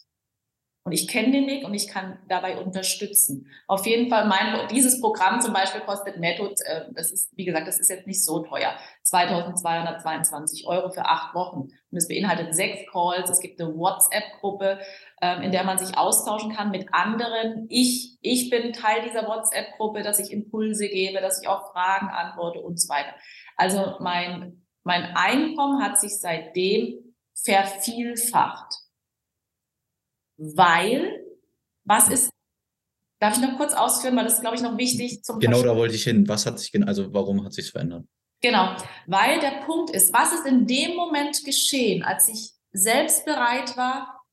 Und ich kenne den Weg und ich kann dabei unterstützen. Auf jeden Fall, mein, dieses Programm zum Beispiel kostet netto, äh, das ist, wie gesagt, das ist jetzt nicht so teuer, 2222 Euro für acht Wochen. Und es beinhaltet sechs Calls. Es gibt eine WhatsApp-Gruppe, ähm, in der man sich austauschen kann mit anderen. Ich, ich bin Teil dieser WhatsApp-Gruppe, dass ich Impulse gebe, dass ich auf Fragen antworte und so weiter. Also mein, mein Einkommen hat sich seitdem vervielfacht weil, was ist, darf ich noch kurz ausführen, weil das ist, glaube ich, noch wichtig zum Genau, da wollte ich hin. Was hat sich, also warum hat sich verändert? Genau, weil der Punkt ist, was ist in dem Moment geschehen, als ich selbst bereit war,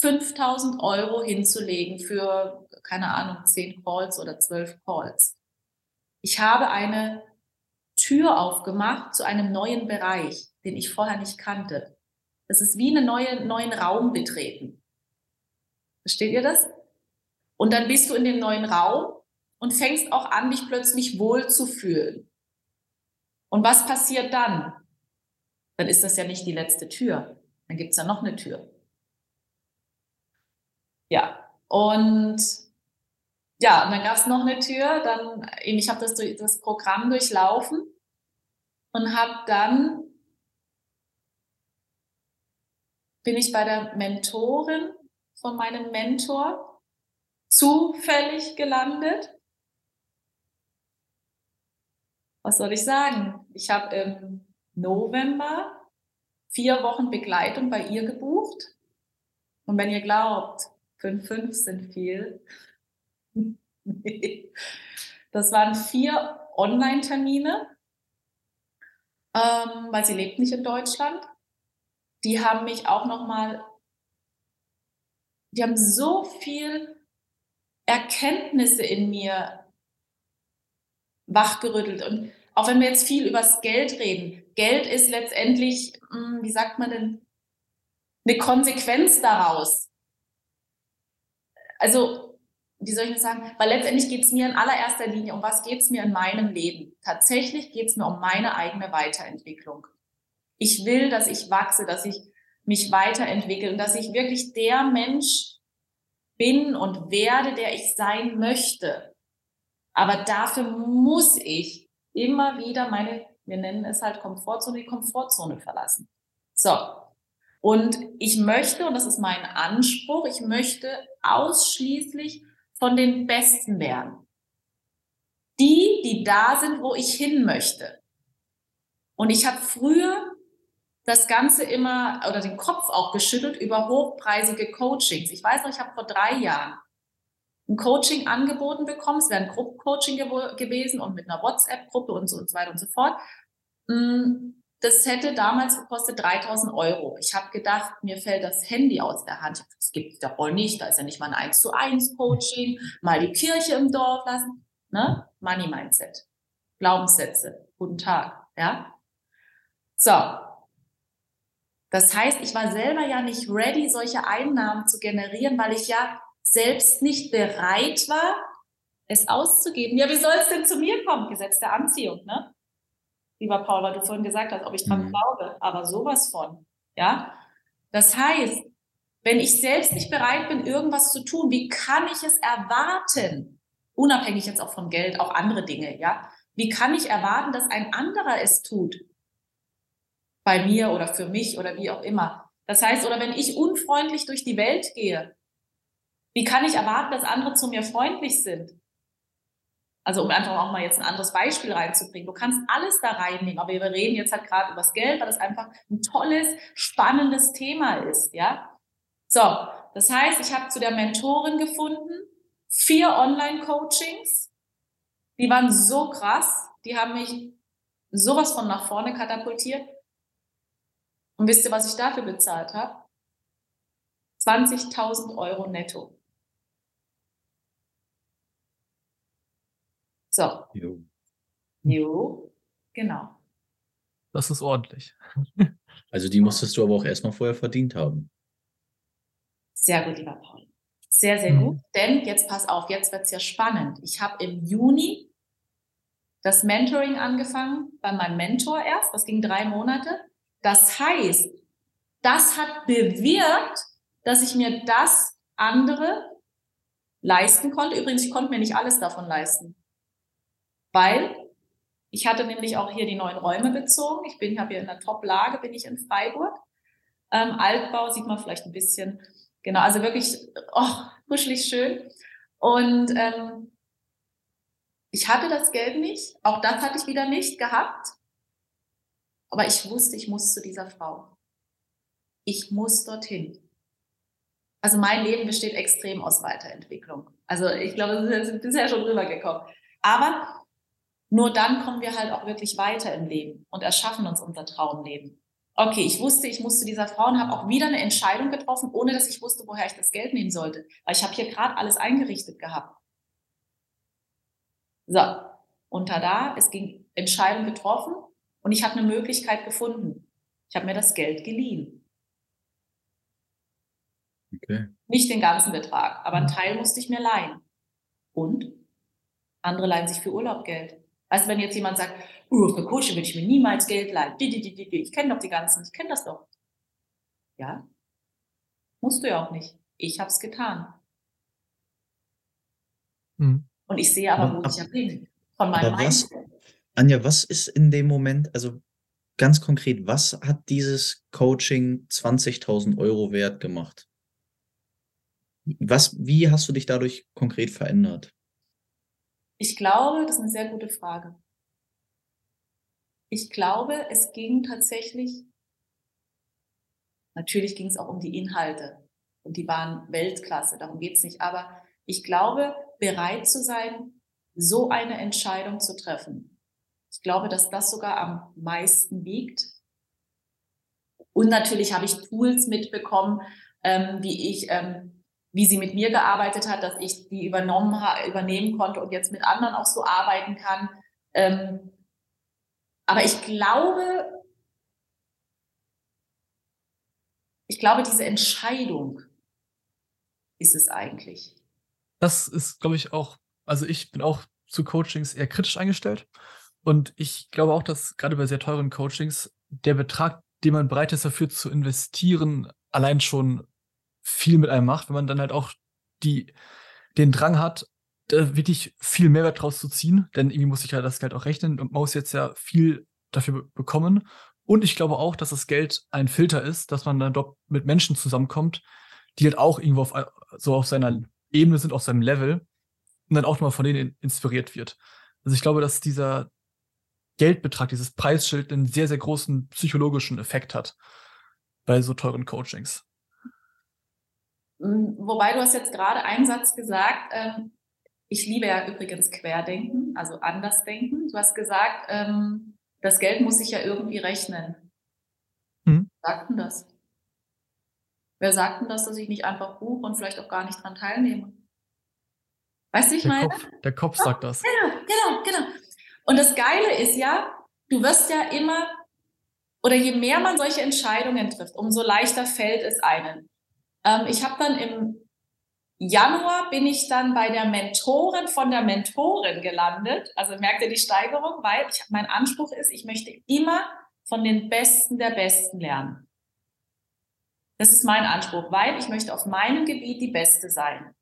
5000 Euro hinzulegen für, keine Ahnung, 10 Calls oder 12 Calls. Ich habe eine Tür aufgemacht zu einem neuen Bereich, den ich vorher nicht kannte. Es ist wie einen neue, neuen Raum betreten. Versteht ihr das? Und dann bist du in dem neuen Raum und fängst auch an, dich plötzlich wohl zu fühlen. Und was passiert dann? Dann ist das ja nicht die letzte Tür. Dann gibt es ja noch eine Tür. Ja, und ja, und dann gab es noch eine Tür. Dann, ich habe das, das Programm durchlaufen und habe dann bin ich bei der Mentorin von meinem Mentor zufällig gelandet. Was soll ich sagen? Ich habe im November vier Wochen Begleitung bei ihr gebucht. Und wenn ihr glaubt, fünf, fünf sind viel. das waren vier Online-Termine, ähm, weil sie lebt nicht in Deutschland. Die haben mich auch nochmal die haben so viel Erkenntnisse in mir wachgerüttelt. Und auch wenn wir jetzt viel über das Geld reden, Geld ist letztendlich, hm, wie sagt man denn, eine Konsequenz daraus. Also, wie soll ich das sagen? Weil letztendlich geht es mir in allererster Linie, um was geht es mir in meinem Leben? Tatsächlich geht es mir um meine eigene Weiterentwicklung. Ich will, dass ich wachse, dass ich mich weiterentwickeln, dass ich wirklich der Mensch bin und werde, der ich sein möchte. Aber dafür muss ich immer wieder meine, wir nennen es halt Komfortzone, die Komfortzone verlassen. So. Und ich möchte, und das ist mein Anspruch, ich möchte ausschließlich von den Besten lernen. Die, die da sind, wo ich hin möchte. Und ich habe früher das Ganze immer oder den Kopf auch geschüttelt über hochpreisige Coachings. Ich weiß noch, ich habe vor drei Jahren ein Coaching angeboten bekommen. Es wäre ein Gruppencoaching gew gewesen und mit einer WhatsApp-Gruppe und so und so weiter und so fort. Mm, das hätte damals gekostet 3000 Euro. Ich habe gedacht, mir fällt das Handy aus der Hand. Das gibt es doch wohl nicht. Da ist ja nicht mal ein 1 zu 1 Coaching. Mal die Kirche im Dorf lassen. Ne? Money Mindset. Glaubenssätze. Guten Tag. Ja. So, Das heißt, ich war selber ja nicht ready, solche Einnahmen zu generieren, weil ich ja selbst nicht bereit war, es auszugeben. Ja, wie soll es denn zu mir kommen? Gesetz der Anziehung, ne? Lieber Paul, weil du vorhin gesagt hast, ob ich dran mhm. glaube, aber sowas von, ja? Das heißt, wenn ich selbst nicht bereit bin, irgendwas zu tun, wie kann ich es erwarten? Unabhängig jetzt auch von Geld, auch andere Dinge, ja? Wie kann ich erwarten, dass ein anderer es tut? Bei mir oder für mich oder wie auch immer. Das heißt, oder wenn ich unfreundlich durch die Welt gehe, wie kann ich erwarten, dass andere zu mir freundlich sind? Also um einfach auch mal jetzt ein anderes Beispiel reinzubringen. Du kannst alles da reinnehmen, aber wir reden jetzt halt gerade über das Geld, weil das einfach ein tolles, spannendes Thema ist, ja. So, das heißt, ich habe zu der Mentorin gefunden, vier Online-Coachings, die waren so krass, die haben mich sowas von nach vorne katapultiert. Und wisst ihr, was ich dafür bezahlt habe? 20.000 Euro netto. So. Jo. Jo, genau. Das ist ordentlich. Also die musstest du aber auch erstmal vorher verdient haben. Sehr gut, lieber Paul. Sehr, sehr mhm. gut. Denn jetzt pass auf, jetzt wird es ja spannend. Ich habe im Juni das Mentoring angefangen bei meinem Mentor erst. Das ging drei Monate. Das heißt, das hat bewirkt, dass ich mir das andere leisten konnte. Übrigens, ich konnte mir nicht alles davon leisten weil ich hatte nämlich auch hier die neuen Räume bezogen. Ich bin, habe hier in der Top-Lage, bin ich in Freiburg. Ähm, Altbau sieht man vielleicht ein bisschen. Genau, also wirklich, oh, kuschelig schön. Und ähm, ich hatte das Geld nicht. Auch das hatte ich wieder nicht gehabt. Aber ich wusste, ich muss zu dieser Frau. Ich muss dorthin. Also mein Leben besteht extrem aus Weiterentwicklung. Also ich glaube, wir sind bisher schon rübergekommen. Aber nur dann kommen wir halt auch wirklich weiter im Leben und erschaffen uns unser Traumleben. Okay, ich wusste, ich musste dieser Frau und habe auch wieder eine Entscheidung getroffen, ohne dass ich wusste, woher ich das Geld nehmen sollte. Weil ich habe hier gerade alles eingerichtet gehabt. So, und da, es ging Entscheidung getroffen und ich habe eine Möglichkeit gefunden. Ich habe mir das Geld geliehen. Okay. Nicht den ganzen Betrag, aber einen Teil musste ich mir leihen. Und andere leihen sich für Urlaub Geld. Weißt du, wenn jetzt jemand sagt, uh, für Coaching will ich mir niemals Geld leihen. Ich kenne doch die ganzen, ich kenne das doch. Ja, musst du ja auch nicht. Ich habe es getan. Hm. Und ich sehe aber, wo ich ja bin. Von meinem was, Anja, was ist in dem Moment, also ganz konkret, was hat dieses Coaching 20.000 Euro wert gemacht? Was, wie hast du dich dadurch konkret verändert? Ich glaube, das ist eine sehr gute Frage. Ich glaube, es ging tatsächlich, natürlich ging es auch um die Inhalte und die waren Weltklasse, darum geht es nicht, aber ich glaube, bereit zu sein, so eine Entscheidung zu treffen. Ich glaube, dass das sogar am meisten wiegt. Und natürlich habe ich Tools mitbekommen, ähm, wie ich ähm, wie sie mit mir gearbeitet hat, dass ich die übernommen übernehmen konnte und jetzt mit anderen auch so arbeiten kann. Ähm, aber ich glaube, ich glaube, diese Entscheidung ist es eigentlich. Das ist, glaube ich, auch, also ich bin auch zu Coachings eher kritisch eingestellt. Und ich glaube auch, dass gerade bei sehr teuren Coachings der Betrag, den man bereit ist dafür zu investieren, allein schon viel mit einem macht, wenn man dann halt auch die, den Drang hat, da wirklich viel Mehrwert draus zu ziehen, denn irgendwie muss ich ja das Geld auch rechnen und muss jetzt ja viel dafür bekommen. Und ich glaube auch, dass das Geld ein Filter ist, dass man dann dort mit Menschen zusammenkommt, die halt auch irgendwo auf, so auf seiner Ebene sind, auf seinem Level und dann auch mal von denen inspiriert wird. Also ich glaube, dass dieser Geldbetrag, dieses Preisschild einen sehr, sehr großen psychologischen Effekt hat bei so teuren Coachings. Hm, wobei du hast jetzt gerade einen Satz gesagt, ähm, ich liebe ja übrigens Querdenken, also Andersdenken. Du hast gesagt, ähm, das Geld muss sich ja irgendwie rechnen. Hm. Wer sagt denn das? Wer sagt denn das, dass ich nicht einfach buche und vielleicht auch gar nicht dran teilnehme? Weißt du, ich der meine? Kopf, der Kopf sagt das. Genau, genau, genau. Und das Geile ist ja, du wirst ja immer oder je mehr man solche Entscheidungen trifft, umso leichter fällt es einen. Ähm, ich habe dann im Januar bin ich dann bei der Mentorin von der Mentorin gelandet. Also merkt ihr die Steigerung, weil ich, mein Anspruch ist, ich möchte immer von den Besten der Besten lernen. Das ist mein Anspruch, weil ich möchte auf meinem Gebiet die Beste sein.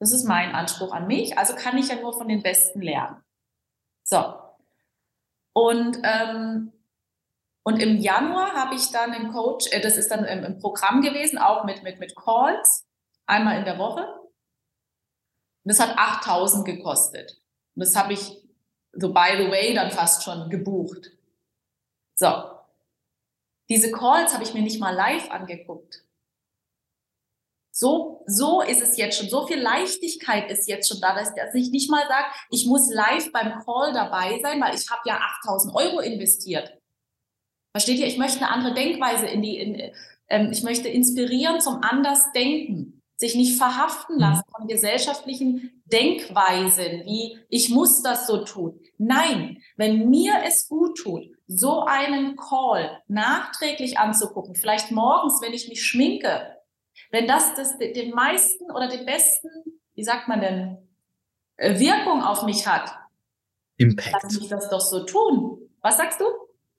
Das ist mein Anspruch an mich. Also kann ich ja nur von den Besten lernen. So. Und ähm, und im Januar habe ich dann einen Coach, äh, das ist dann im, im, Programm gewesen, auch mit, mit, mit Calls, einmal in der Woche. Und das hat 8000 gekostet. Und das habe ich, so by the way, dann fast schon gebucht. So. Diese Calls habe ich mir nicht mal live angeguckt. So, so ist es jetzt schon. So viel Leichtigkeit ist jetzt schon da, dass, dass ich nicht mal sage, ich muss live beim Call dabei sein, weil ich habe ja 8000 Euro investiert. Versteht ihr? Ich möchte eine andere Denkweise in die, in, ähm, ich möchte inspirieren zum Andersdenken, sich nicht verhaften mhm. lassen von gesellschaftlichen Denkweisen, wie ich muss das so tun. Nein, wenn mir es gut tut, so einen Call nachträglich anzugucken, vielleicht morgens, wenn ich mich schminke, wenn das, das den meisten oder den besten, wie sagt man denn, äh, Wirkung auf mich hat, Impact. lass mich das doch so tun. Was sagst du?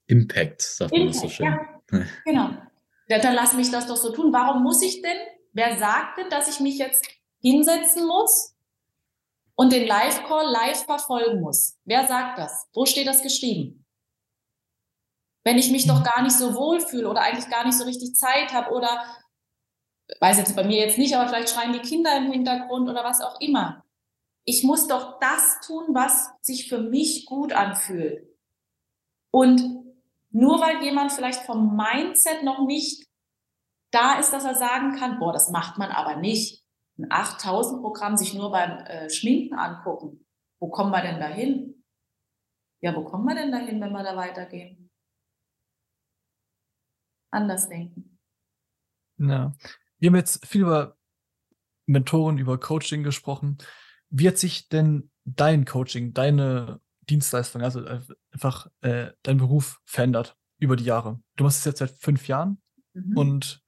Impact, sagt man das so schön. Ja, genau. Ja, dann lass mich das doch so tun. Warum muss ich denn, wer sagt denn, dass ich mich jetzt hinsetzen muss und den Live-Call live verfolgen muss? Wer sagt das? Wo steht das geschrieben? Wenn ich mich doch gar nicht so wohl fühle oder eigentlich gar nicht so richtig Zeit habe oder weiß jetzt bei mir jetzt nicht, aber vielleicht schreien die Kinder im Hintergrund oder was auch immer. Ich muss doch das tun, was sich für mich gut anfühlt. Und nur weil jemand vielleicht vom Mindset noch nicht da ist, dass er sagen kann, boah, das macht man aber nicht. Ein 8000 Programm sich nur beim äh, Schminken angucken. Wo kommen wir denn da hin? Ja, wo kommen wir denn dahin, wenn wir da weitergehen? Anders denken. Ja. Wir haben jetzt viel über Mentoren, über Coaching gesprochen. Wie hat sich denn dein Coaching, deine Dienstleistung, also einfach äh, dein Beruf verändert über die Jahre. Du machst es jetzt seit fünf Jahren mhm. und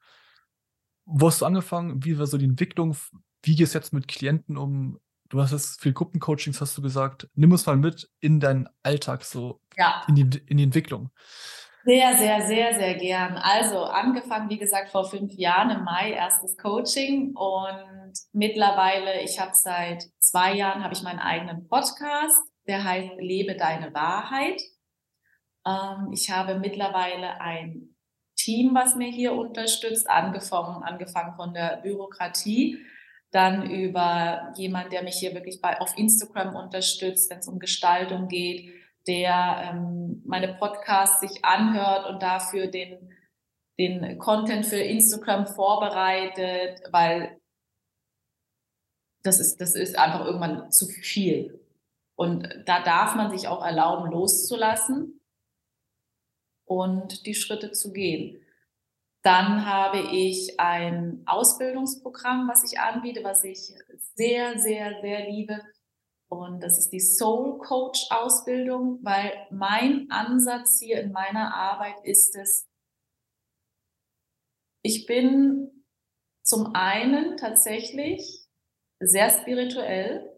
wo hast du angefangen? Wie war so die Entwicklung? Wie gehst du jetzt mit Klienten um? Du hast jetzt viel Gruppencoachings, hast du gesagt. Nimm uns mal mit in deinen Alltag, so ja. in, die, in die Entwicklung. Sehr, sehr, sehr, sehr gern. Also angefangen, wie gesagt, vor fünf Jahren im Mai erstes Coaching und mittlerweile, ich habe seit zwei Jahren habe ich meinen eigenen Podcast der heißt Lebe deine Wahrheit. Ähm, ich habe mittlerweile ein Team, was mir hier unterstützt, angefangen, angefangen von der Bürokratie, dann über jemand, der mich hier wirklich bei, auf Instagram unterstützt, wenn es um Gestaltung geht, der ähm, meine Podcasts sich anhört und dafür den, den Content für Instagram vorbereitet, weil das ist, das ist einfach irgendwann zu viel. Und da darf man sich auch erlauben, loszulassen und die Schritte zu gehen. Dann habe ich ein Ausbildungsprogramm, was ich anbiete, was ich sehr, sehr, sehr liebe. Und das ist die Soul Coach Ausbildung, weil mein Ansatz hier in meiner Arbeit ist es, ich bin zum einen tatsächlich sehr spirituell,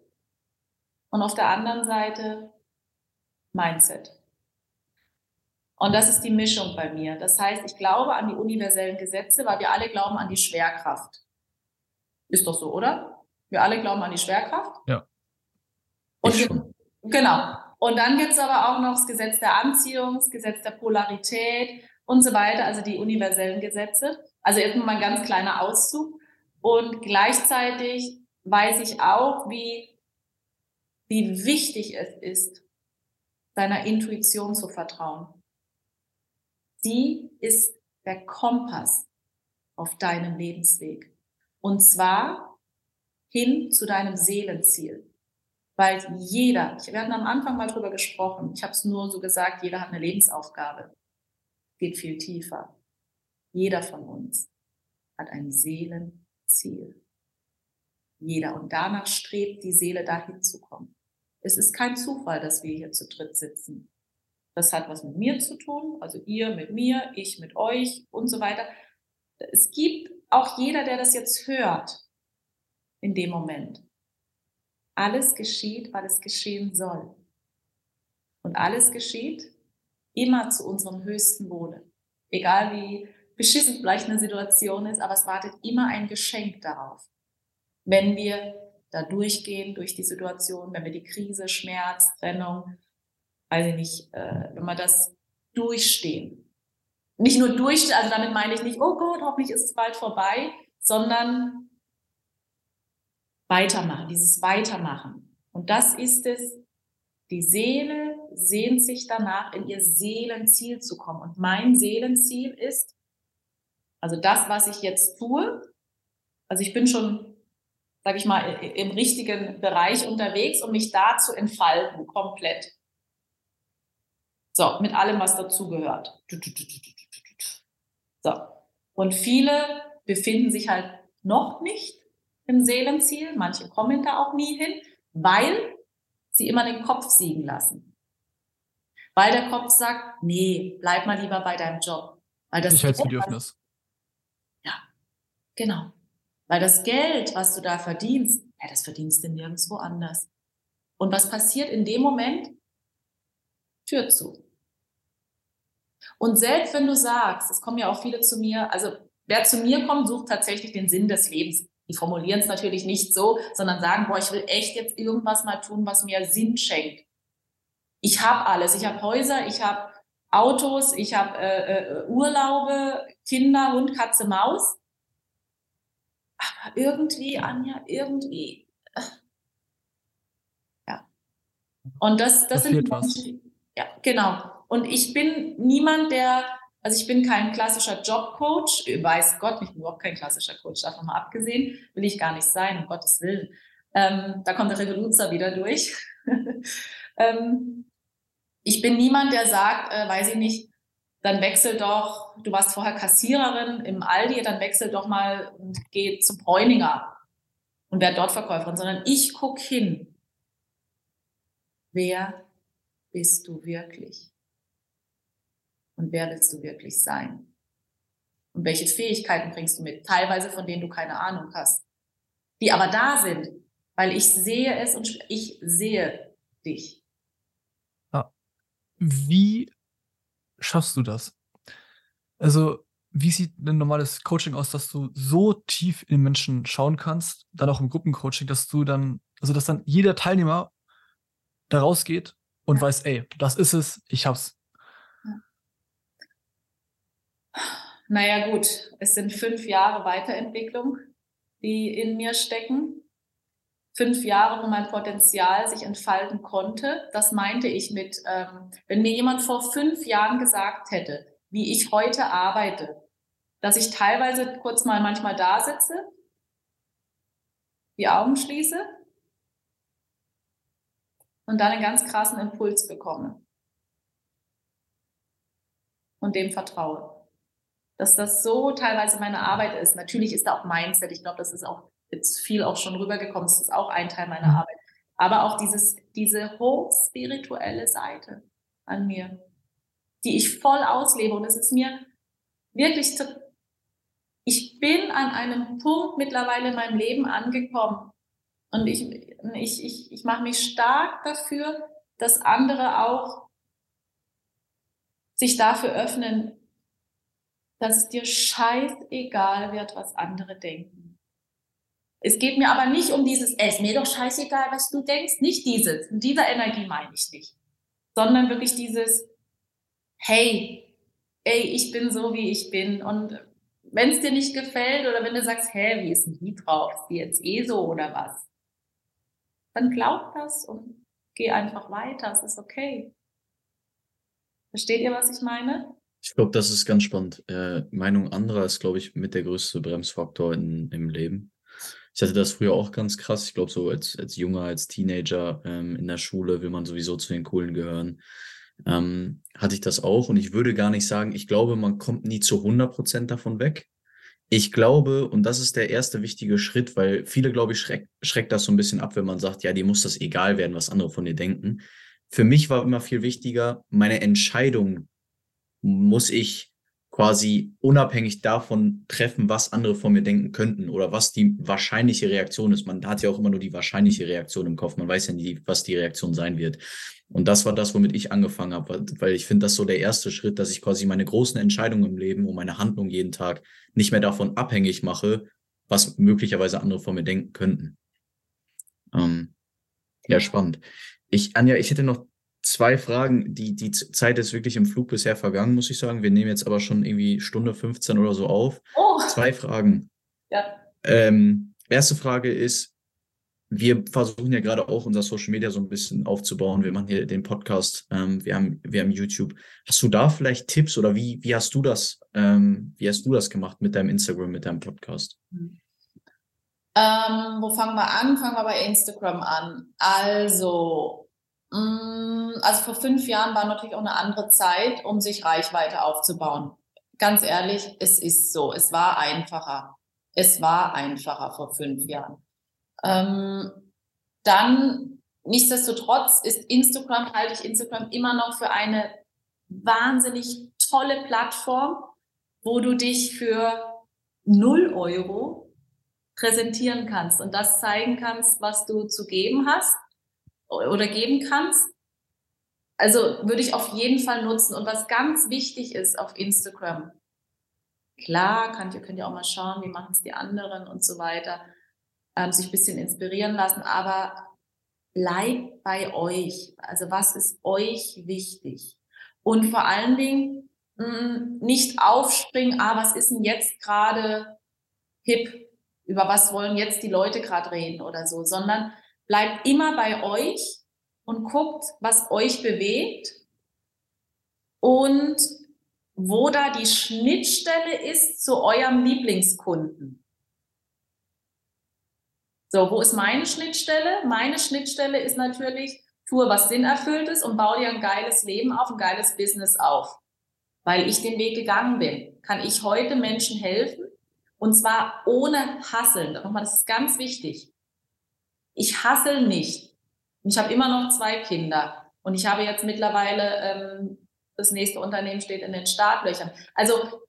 und auf der anderen Seite Mindset. Und das ist die Mischung bei mir. Das heißt, ich glaube an die universellen Gesetze, weil wir alle glauben an die Schwerkraft. Ist doch so, oder? Wir alle glauben an die Schwerkraft. Ja. Und genau. Und dann gibt es aber auch noch das Gesetz der Anziehung, das Gesetz der Polarität und so weiter, also die universellen Gesetze. Also jetzt nur mal ein ganz kleiner Auszug. Und gleichzeitig weiß ich auch, wie wie wichtig es ist, deiner Intuition zu vertrauen. Sie ist der Kompass auf deinem Lebensweg. Und zwar hin zu deinem Seelenziel. Weil jeder, wir hatten am Anfang mal drüber gesprochen, ich habe es nur so gesagt, jeder hat eine Lebensaufgabe. Geht viel tiefer. Jeder von uns hat ein Seelenziel. Jeder. Und danach strebt die Seele dahin zu kommen. Es ist kein Zufall, dass wir hier zu dritt sitzen. Das hat was mit mir zu tun, also ihr mit mir, ich mit euch und so weiter. Es gibt auch jeder, der das jetzt hört, in dem Moment. Alles geschieht, weil es geschehen soll. Und alles geschieht immer zu unserem höchsten Wohle. Egal wie beschissen vielleicht eine Situation ist, aber es wartet immer ein Geschenk darauf. Wenn wir da durchgehen durch die Situation, wenn wir die Krise, Schmerz, Trennung, weiß ich nicht, äh, wenn wir das durchstehen. Nicht nur durchstehen, also damit meine ich nicht, oh Gott, hoffentlich ist es bald vorbei, sondern weitermachen, dieses Weitermachen. Und das ist es, die Seele sehnt sich danach, in ihr Seelenziel zu kommen. Und mein Seelenziel ist, also das, was ich jetzt tue, also ich bin schon, sage ich mal, im richtigen Bereich unterwegs, um mich da zu entfalten, komplett. So, mit allem, was dazugehört. So. Und viele befinden sich halt noch nicht im Seelenziel. Manche kommen da auch nie hin, weil sie immer den Kopf siegen lassen. Weil der Kopf sagt, nee, bleib mal lieber bei deinem Job. Weil das Sicherheitsbedürfnis. ja, genau. Weil das Geld, was du da verdienst, ja, das verdienst du nirgendwo anders. Und was passiert in dem Moment? Tür zu. Und selbst wenn du sagst, es kommen ja auch viele zu mir, also wer zu mir kommt, sucht tatsächlich den Sinn des Lebens. Die formulieren es natürlich nicht so, sondern sagen, boah, ich will echt jetzt irgendwas mal tun, was mir Sinn schenkt. Ich habe alles. Ich habe Häuser, ich habe Autos, ich habe äh, äh, Urlaube, Kinder, Hund, Katze, Maus. Aber irgendwie, Anja, irgendwie. Ja. Und das, das sind Menschen, ja, genau. Und ich bin niemand, der also ich bin kein klassischer Jobcoach, weiß Gott, ich bin überhaupt kein klassischer Coach, davon mal abgesehen, will ich gar nicht sein, um Gottes Willen. Ähm, da kommt der Revoluzer wieder durch. ähm, ich bin niemand, der sagt, äh, weiß ich nicht, dann wechsel doch, du warst vorher Kassiererin im Aldi, dann wechsel doch mal und geh zum Bräuninger und werde dort Verkäuferin, sondern ich gucke hin. Wer bist du wirklich? Und wer willst du wirklich sein? Und welche Fähigkeiten bringst du mit? Teilweise von denen du keine Ahnung hast. Die aber da sind, weil ich sehe es und ich sehe dich. Ja. Wie schaffst du das? Also, wie sieht ein normales Coaching aus, dass du so tief in den Menschen schauen kannst, dann auch im Gruppencoaching, dass du dann, also dass dann jeder Teilnehmer da rausgeht und ja. weiß, ey, das ist es, ich hab's. Naja gut, es sind fünf Jahre Weiterentwicklung, die in mir stecken. Fünf Jahre, wo mein Potenzial sich entfalten konnte. Das meinte ich mit, ähm, wenn mir jemand vor fünf Jahren gesagt hätte, wie ich heute arbeite, dass ich teilweise kurz mal manchmal da sitze, die Augen schließe und dann einen ganz krassen Impuls bekomme und dem vertraue dass das so teilweise meine Arbeit ist. Natürlich ist da auch Mindset. Ich glaube, das ist auch jetzt viel auch schon rübergekommen. Das ist auch ein Teil meiner mhm. Arbeit. Aber auch dieses, diese hochspirituelle Seite an mir, die ich voll auslebe. Und es ist mir wirklich, ich bin an einem Punkt mittlerweile in meinem Leben angekommen. Und ich, ich, ich, ich mache mich stark dafür, dass andere auch sich dafür öffnen, dass es dir scheißegal wird, was andere denken. Es geht mir aber nicht um dieses, es ist mir doch scheißegal, was du denkst, nicht dieses, in dieser Energie meine ich nicht, sondern wirklich dieses, hey, ey, ich bin so, wie ich bin. Und wenn es dir nicht gefällt oder wenn du sagst, hä, wie ist denn die drauf, ist die jetzt eh so oder was, dann glaub das und geh einfach weiter, es ist okay. Versteht ihr, was ich meine? Ich glaube, das ist ganz spannend. Äh, Meinung anderer ist, glaube ich, mit der größte Bremsfaktor in, im Leben. Ich hatte das früher auch ganz krass. Ich glaube, so als, als Junger, als Teenager ähm, in der Schule will man sowieso zu den Coolen gehören. Ähm, hatte ich das auch. Und ich würde gar nicht sagen, ich glaube, man kommt nie zu 100 Prozent davon weg. Ich glaube, und das ist der erste wichtige Schritt, weil viele, glaube ich, schreck, schreckt das so ein bisschen ab, wenn man sagt, ja, dir muss das egal werden, was andere von dir denken für mich war immer viel wichtiger, meine Entscheidung muss ich quasi unabhängig davon treffen, was andere von mir denken könnten oder was die wahrscheinliche Reaktion ist. Man hat ja auch immer nur die wahrscheinliche Reaktion im Kopf. Man weiß ja nie, was die Reaktion sein wird. Und das war das, womit ich angefangen habe, weil ich finde, das so der erste Schritt, dass ich quasi meine großen Entscheidungen im Leben und meine Handlung jeden Tag nicht mehr davon abhängig mache, was möglicherweise andere von mir denken könnten. Ähm, ja, spannend. Ich, Anja, ich hätte noch zwei Fragen. Die, die Zeit ist wirklich im Flug bisher vergangen, muss ich sagen. Wir nehmen jetzt aber schon irgendwie Stunde 15 oder so auf. Oh. Zwei Fragen. Ja. Ähm, erste Frage ist, wir versuchen ja gerade auch unser Social Media so ein bisschen aufzubauen. Wir machen hier den Podcast, ähm, wir, haben, wir haben YouTube. Hast du da vielleicht Tipps oder wie, wie hast du das, ähm, wie hast du das gemacht mit deinem Instagram, mit deinem Podcast? Ähm, wo fangen wir an? Fangen wir bei Instagram an. Also, also vor fünf Jahren war natürlich auch eine andere Zeit, um sich Reichweite aufzubauen. Ganz ehrlich, es ist so. Es war einfacher. Es war einfacher vor fünf Jahren. Ähm, dann, nichtsdestotrotz, ist Instagram, halte ich Instagram immer noch für eine wahnsinnig tolle Plattform, wo du dich für null Euro präsentieren kannst und das zeigen kannst, was du zu geben hast oder geben kannst. Also würde ich auf jeden Fall nutzen. Und was ganz wichtig ist auf Instagram, klar, könnt ihr, könnt ihr auch mal schauen, wie machen es die anderen und so weiter, ähm, sich ein bisschen inspirieren lassen, aber bleibt bei euch. Also was ist euch wichtig? Und vor allen Dingen mh, mm, nicht aufspringen, ah, was ist denn jetzt gerade hip? Über was wollen jetzt die Leute gerade reden oder so, sondern Bleibt immer bei euch und guckt, was euch bewegt und wo da die Schnittstelle ist zu eurem Lieblingskunden. So, wo ist meine Schnittstelle? Meine Schnittstelle ist natürlich, tue was Sinnerfülltes und baue dir ein geiles Leben auf, ein geiles Business auf. Weil ich den Weg gegangen bin, kann ich heute Menschen helfen und zwar ohne Hasseln. Nochmal, das ist ganz wichtig ich hassel nicht. Ich habe immer noch zwei Kinder und ich habe jetzt mittlerweile, ähm, das nächste Unternehmen steht in den Startlöchern. Also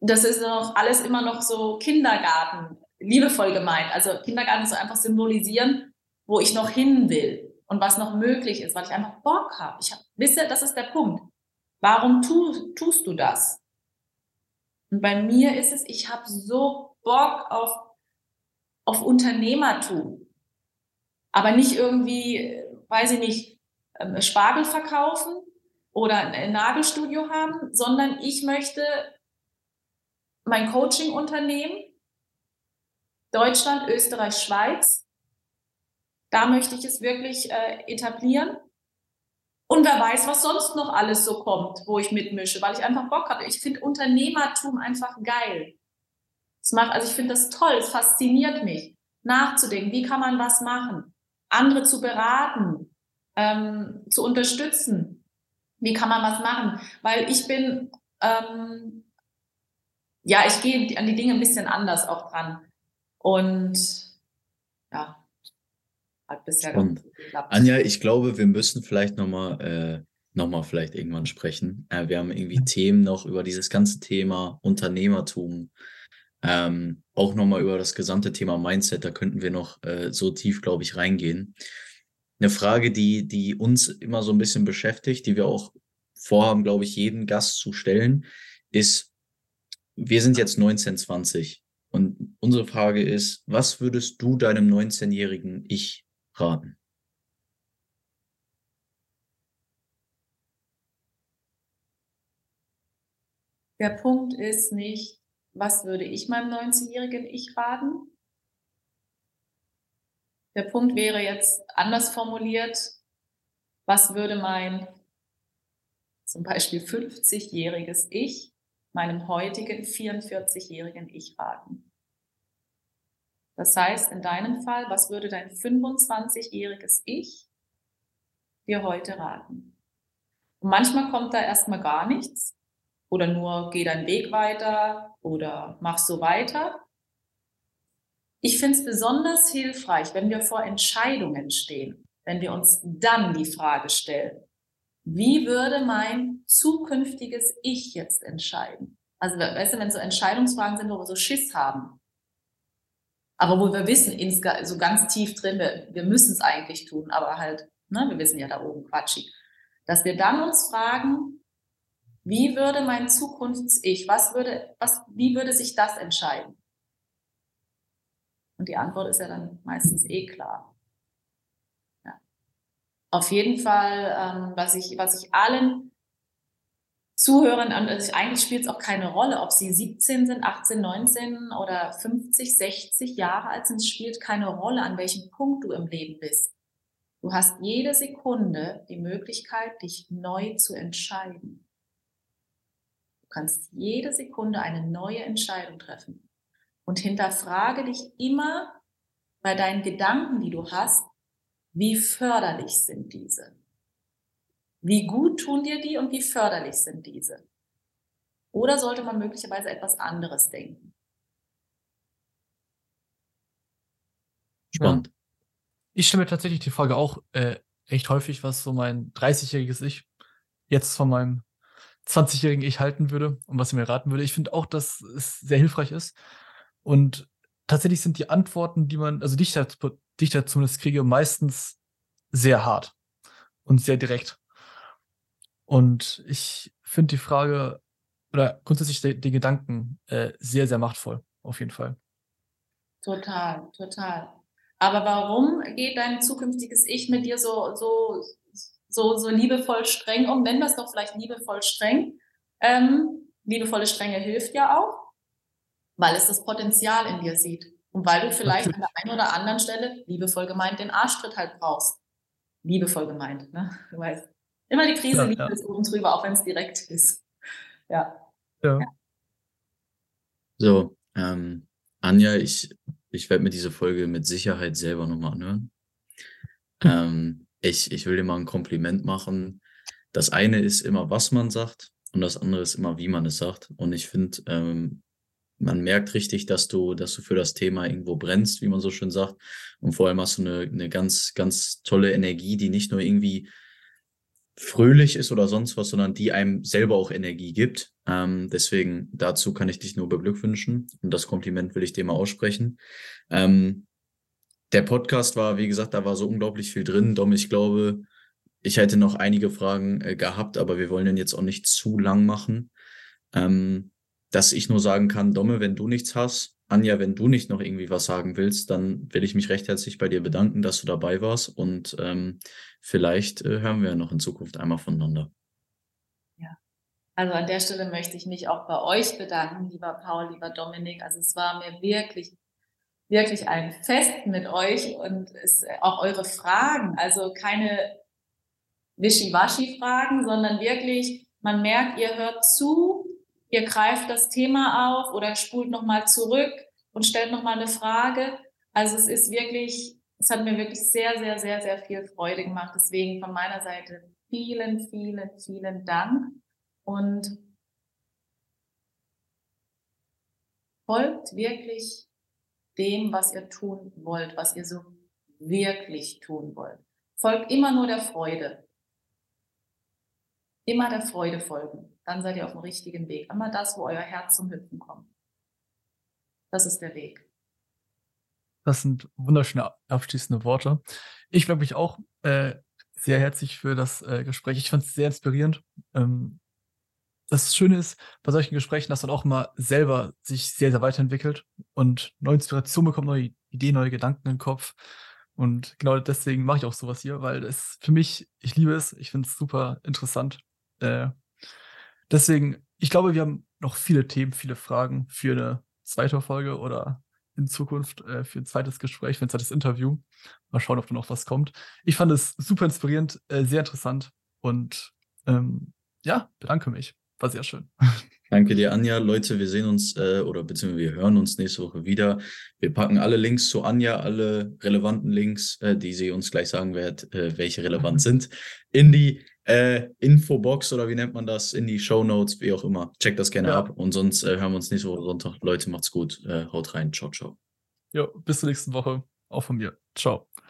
das ist noch alles immer noch so Kindergarten, liebevoll gemeint. Also Kindergarten so einfach symbolisieren, wo ich noch hin will und was noch möglich ist, weil ich einfach Bock habe. Ich hab, wisse, das ist der Punkt. Warum tu, tust du das? Und bei mir ist es, ich habe so Bock auf auf Unternehmertum. Aber nicht irgendwie, weiß ich nicht, ähm, Spargel verkaufen oder ein Nagelstudio haben, sondern ich möchte mein Coaching-Unternehmen, Deutschland, Österreich, Schweiz, da möchte ich es wirklich äh, etablieren. Und wer weiß, was sonst noch alles so kommt, wo ich mitmische, weil ich einfach Bock habe. Ich finde Unternehmertum einfach geil. Es macht, also ich finde das toll, es fasziniert mich, nachzudenken, wie kann man was machen, andere zu beraten, ähm, zu unterstützen, wie kann man was machen, weil ich bin, ähm, ja, ich gehe an die Dinge ein bisschen anders auch dran. Und ja, hat bisher gut geklappt. Anja, ich glaube, wir müssen vielleicht nochmal äh, noch vielleicht irgendwann sprechen. Äh, wir haben irgendwie Themen noch über dieses ganze Thema Unternehmertum, ähm, auch nochmal über das gesamte Thema Mindset, da könnten wir noch äh, so tief, glaube ich, reingehen. Eine Frage, die, die uns immer so ein bisschen beschäftigt, die wir auch vorhaben, glaube ich, jeden Gast zu stellen, ist, wir sind jetzt 19, 20 und unsere Frage ist, was würdest du deinem 19-jährigen Ich raten? Der Punkt ist nicht, was würde ich meinem 19-jährigen Ich raten? Der Punkt wäre jetzt anders formuliert, was würde mein zum Beispiel 50-jähriges Ich meinem heutigen 44-jährigen Ich raten? Das heißt, in deinem Fall, was würde dein 25-jähriges Ich dir heute raten? Und manchmal kommt da erstmal gar nichts oder nur geh deinen Weg weiter oder mach so weiter. Ich finde es besonders hilfreich, wenn wir vor Entscheidungen stehen. wenn wir uns dann die Frage stellen, wie würde mein zukünftiges Ich jetzt entscheiden? Also, weißt du, wenn so Entscheidungsfragen sind, wo wir so Schiss haben, aber wo wir wissen, so ganz tief drin, wir, wir müssen es eigentlich tun, aber halt, ne, wir wissen ja da oben quatschig, dass wir dann uns fragen, wie würde mein Zukunfts-Ich, was würde, was, wie würde sich das entscheiden? Und die Antwort ist ja dann meistens eh klar. Ja. Auf jeden Fall, ähm, was, ich, was ich allen Zuhörern, also eigentlich spielt es auch keine Rolle, ob sie 17 sind, 18, 19 oder 50, 60 Jahre alt sind, es spielt keine Rolle, an welchem Punkt du im Leben bist. Du hast jede Sekunde die Möglichkeit, dich neu zu entscheiden. Du kannst jede Sekunde eine neue Entscheidung treffen. Und hinterfrage dich immer bei deinen Gedanken, die du hast, wie förderlich sind diese? Wie gut tun dir die und wie förderlich sind diese? Oder sollte man möglicherweise etwas anderes denken? Spannend. Ich stelle mir tatsächlich die Frage auch äh, recht häufig, was so mein 30-jähriges Ich jetzt von meinem 20-jährigen Ich halten würde und was er mir raten würde. Ich finde auch, dass es sehr hilfreich ist, und tatsächlich sind die Antworten, die man, also die ich da zumindest kriege, meistens sehr hart und sehr direkt. Und ich finde die Frage oder grundsätzlich den, den Gedanken äh, sehr, sehr machtvoll, auf jeden Fall. Total, total. Aber warum geht dein zukünftiges Ich mit dir so, so, so, so liebevoll streng um? Nennen wir es doch vielleicht liebevoll streng. Ähm, liebevolle Strenge hilft ja auch weil es das Potenzial in dir sieht. Und weil du vielleicht Natürlich. an der einen oder anderen Stelle, liebevoll gemeint, den Arschtritt halt brauchst. Liebevoll gemeint, ne? Du weißt. Immer die Krise ja, liegt ja. ist oben drüber, auch wenn es direkt ist. Ja. ja. ja. So, ähm, Anja, ich, ich werde mir diese Folge mit Sicherheit selber nochmal anhören. ähm, ich, ich will dir mal ein Kompliment machen. Das eine ist immer, was man sagt, und das andere ist immer, wie man es sagt. Und ich finde, ähm, man merkt richtig, dass du, dass du für das Thema irgendwo brennst, wie man so schön sagt. Und vor allem hast du eine, eine ganz, ganz tolle Energie, die nicht nur irgendwie fröhlich ist oder sonst was, sondern die einem selber auch Energie gibt. Ähm, deswegen dazu kann ich dich nur beglückwünschen und das Kompliment will ich dir mal aussprechen. Ähm, der Podcast war, wie gesagt, da war so unglaublich viel drin. Dom, ich glaube, ich hätte noch einige Fragen äh, gehabt, aber wir wollen den jetzt auch nicht zu lang machen. Ähm, dass ich nur sagen kann, Domme, wenn du nichts hast, Anja, wenn du nicht noch irgendwie was sagen willst, dann will ich mich recht herzlich bei dir bedanken, dass du dabei warst und ähm, vielleicht äh, hören wir noch in Zukunft einmal voneinander. Ja, also an der Stelle möchte ich mich auch bei euch bedanken, lieber Paul, lieber Dominik. Also es war mir wirklich, wirklich ein Fest mit euch und es, auch eure Fragen, also keine Wischiwaschi-Fragen, sondern wirklich, man merkt, ihr hört zu, ihr greift das Thema auf oder spult nochmal zurück und stellt nochmal eine Frage. Also es ist wirklich, es hat mir wirklich sehr, sehr, sehr, sehr viel Freude gemacht. Deswegen von meiner Seite vielen, vielen, vielen Dank und folgt wirklich dem, was ihr tun wollt, was ihr so wirklich tun wollt. Folgt immer nur der Freude. Immer der Freude folgen dann seid ihr auf dem richtigen Weg. Immer das, wo euer Herz zum Hüpfen kommt. Das ist der Weg. Das sind wunderschöne abschließende Worte. Ich bedanke mich auch äh, sehr herzlich für das äh, Gespräch. Ich fand es sehr inspirierend. Ähm, das Schöne ist bei solchen Gesprächen, dass man auch immer selber sich sehr, sehr weiterentwickelt und neue Inspiration bekommt, neue Ideen, neue Gedanken im Kopf. Und genau deswegen mache ich auch sowas hier, weil es für mich, ich liebe es, ich finde es super interessant. Äh, Deswegen, ich glaube, wir haben noch viele Themen, viele Fragen für eine zweite Folge oder in Zukunft äh, für ein zweites Gespräch, für ein zweites Interview. Mal schauen, ob da noch was kommt. Ich fand es super inspirierend, äh, sehr interessant und ähm, ja, bedanke mich. War sehr schön. Danke dir, Anja. Leute, wir sehen uns äh, oder beziehungsweise wir hören uns nächste Woche wieder. Wir packen alle Links zu Anja, alle relevanten Links, äh, die sie uns gleich sagen wird, äh, welche relevant sind, in die äh, Infobox oder wie nennt man das, in die Show Notes, wie auch immer. Checkt das gerne ja. ab und sonst äh, hören wir uns nächste Woche Sonntag. Leute, macht's gut. Äh, haut rein. Ciao, ciao. Jo, bis zur nächsten Woche. Auch von mir. Ciao.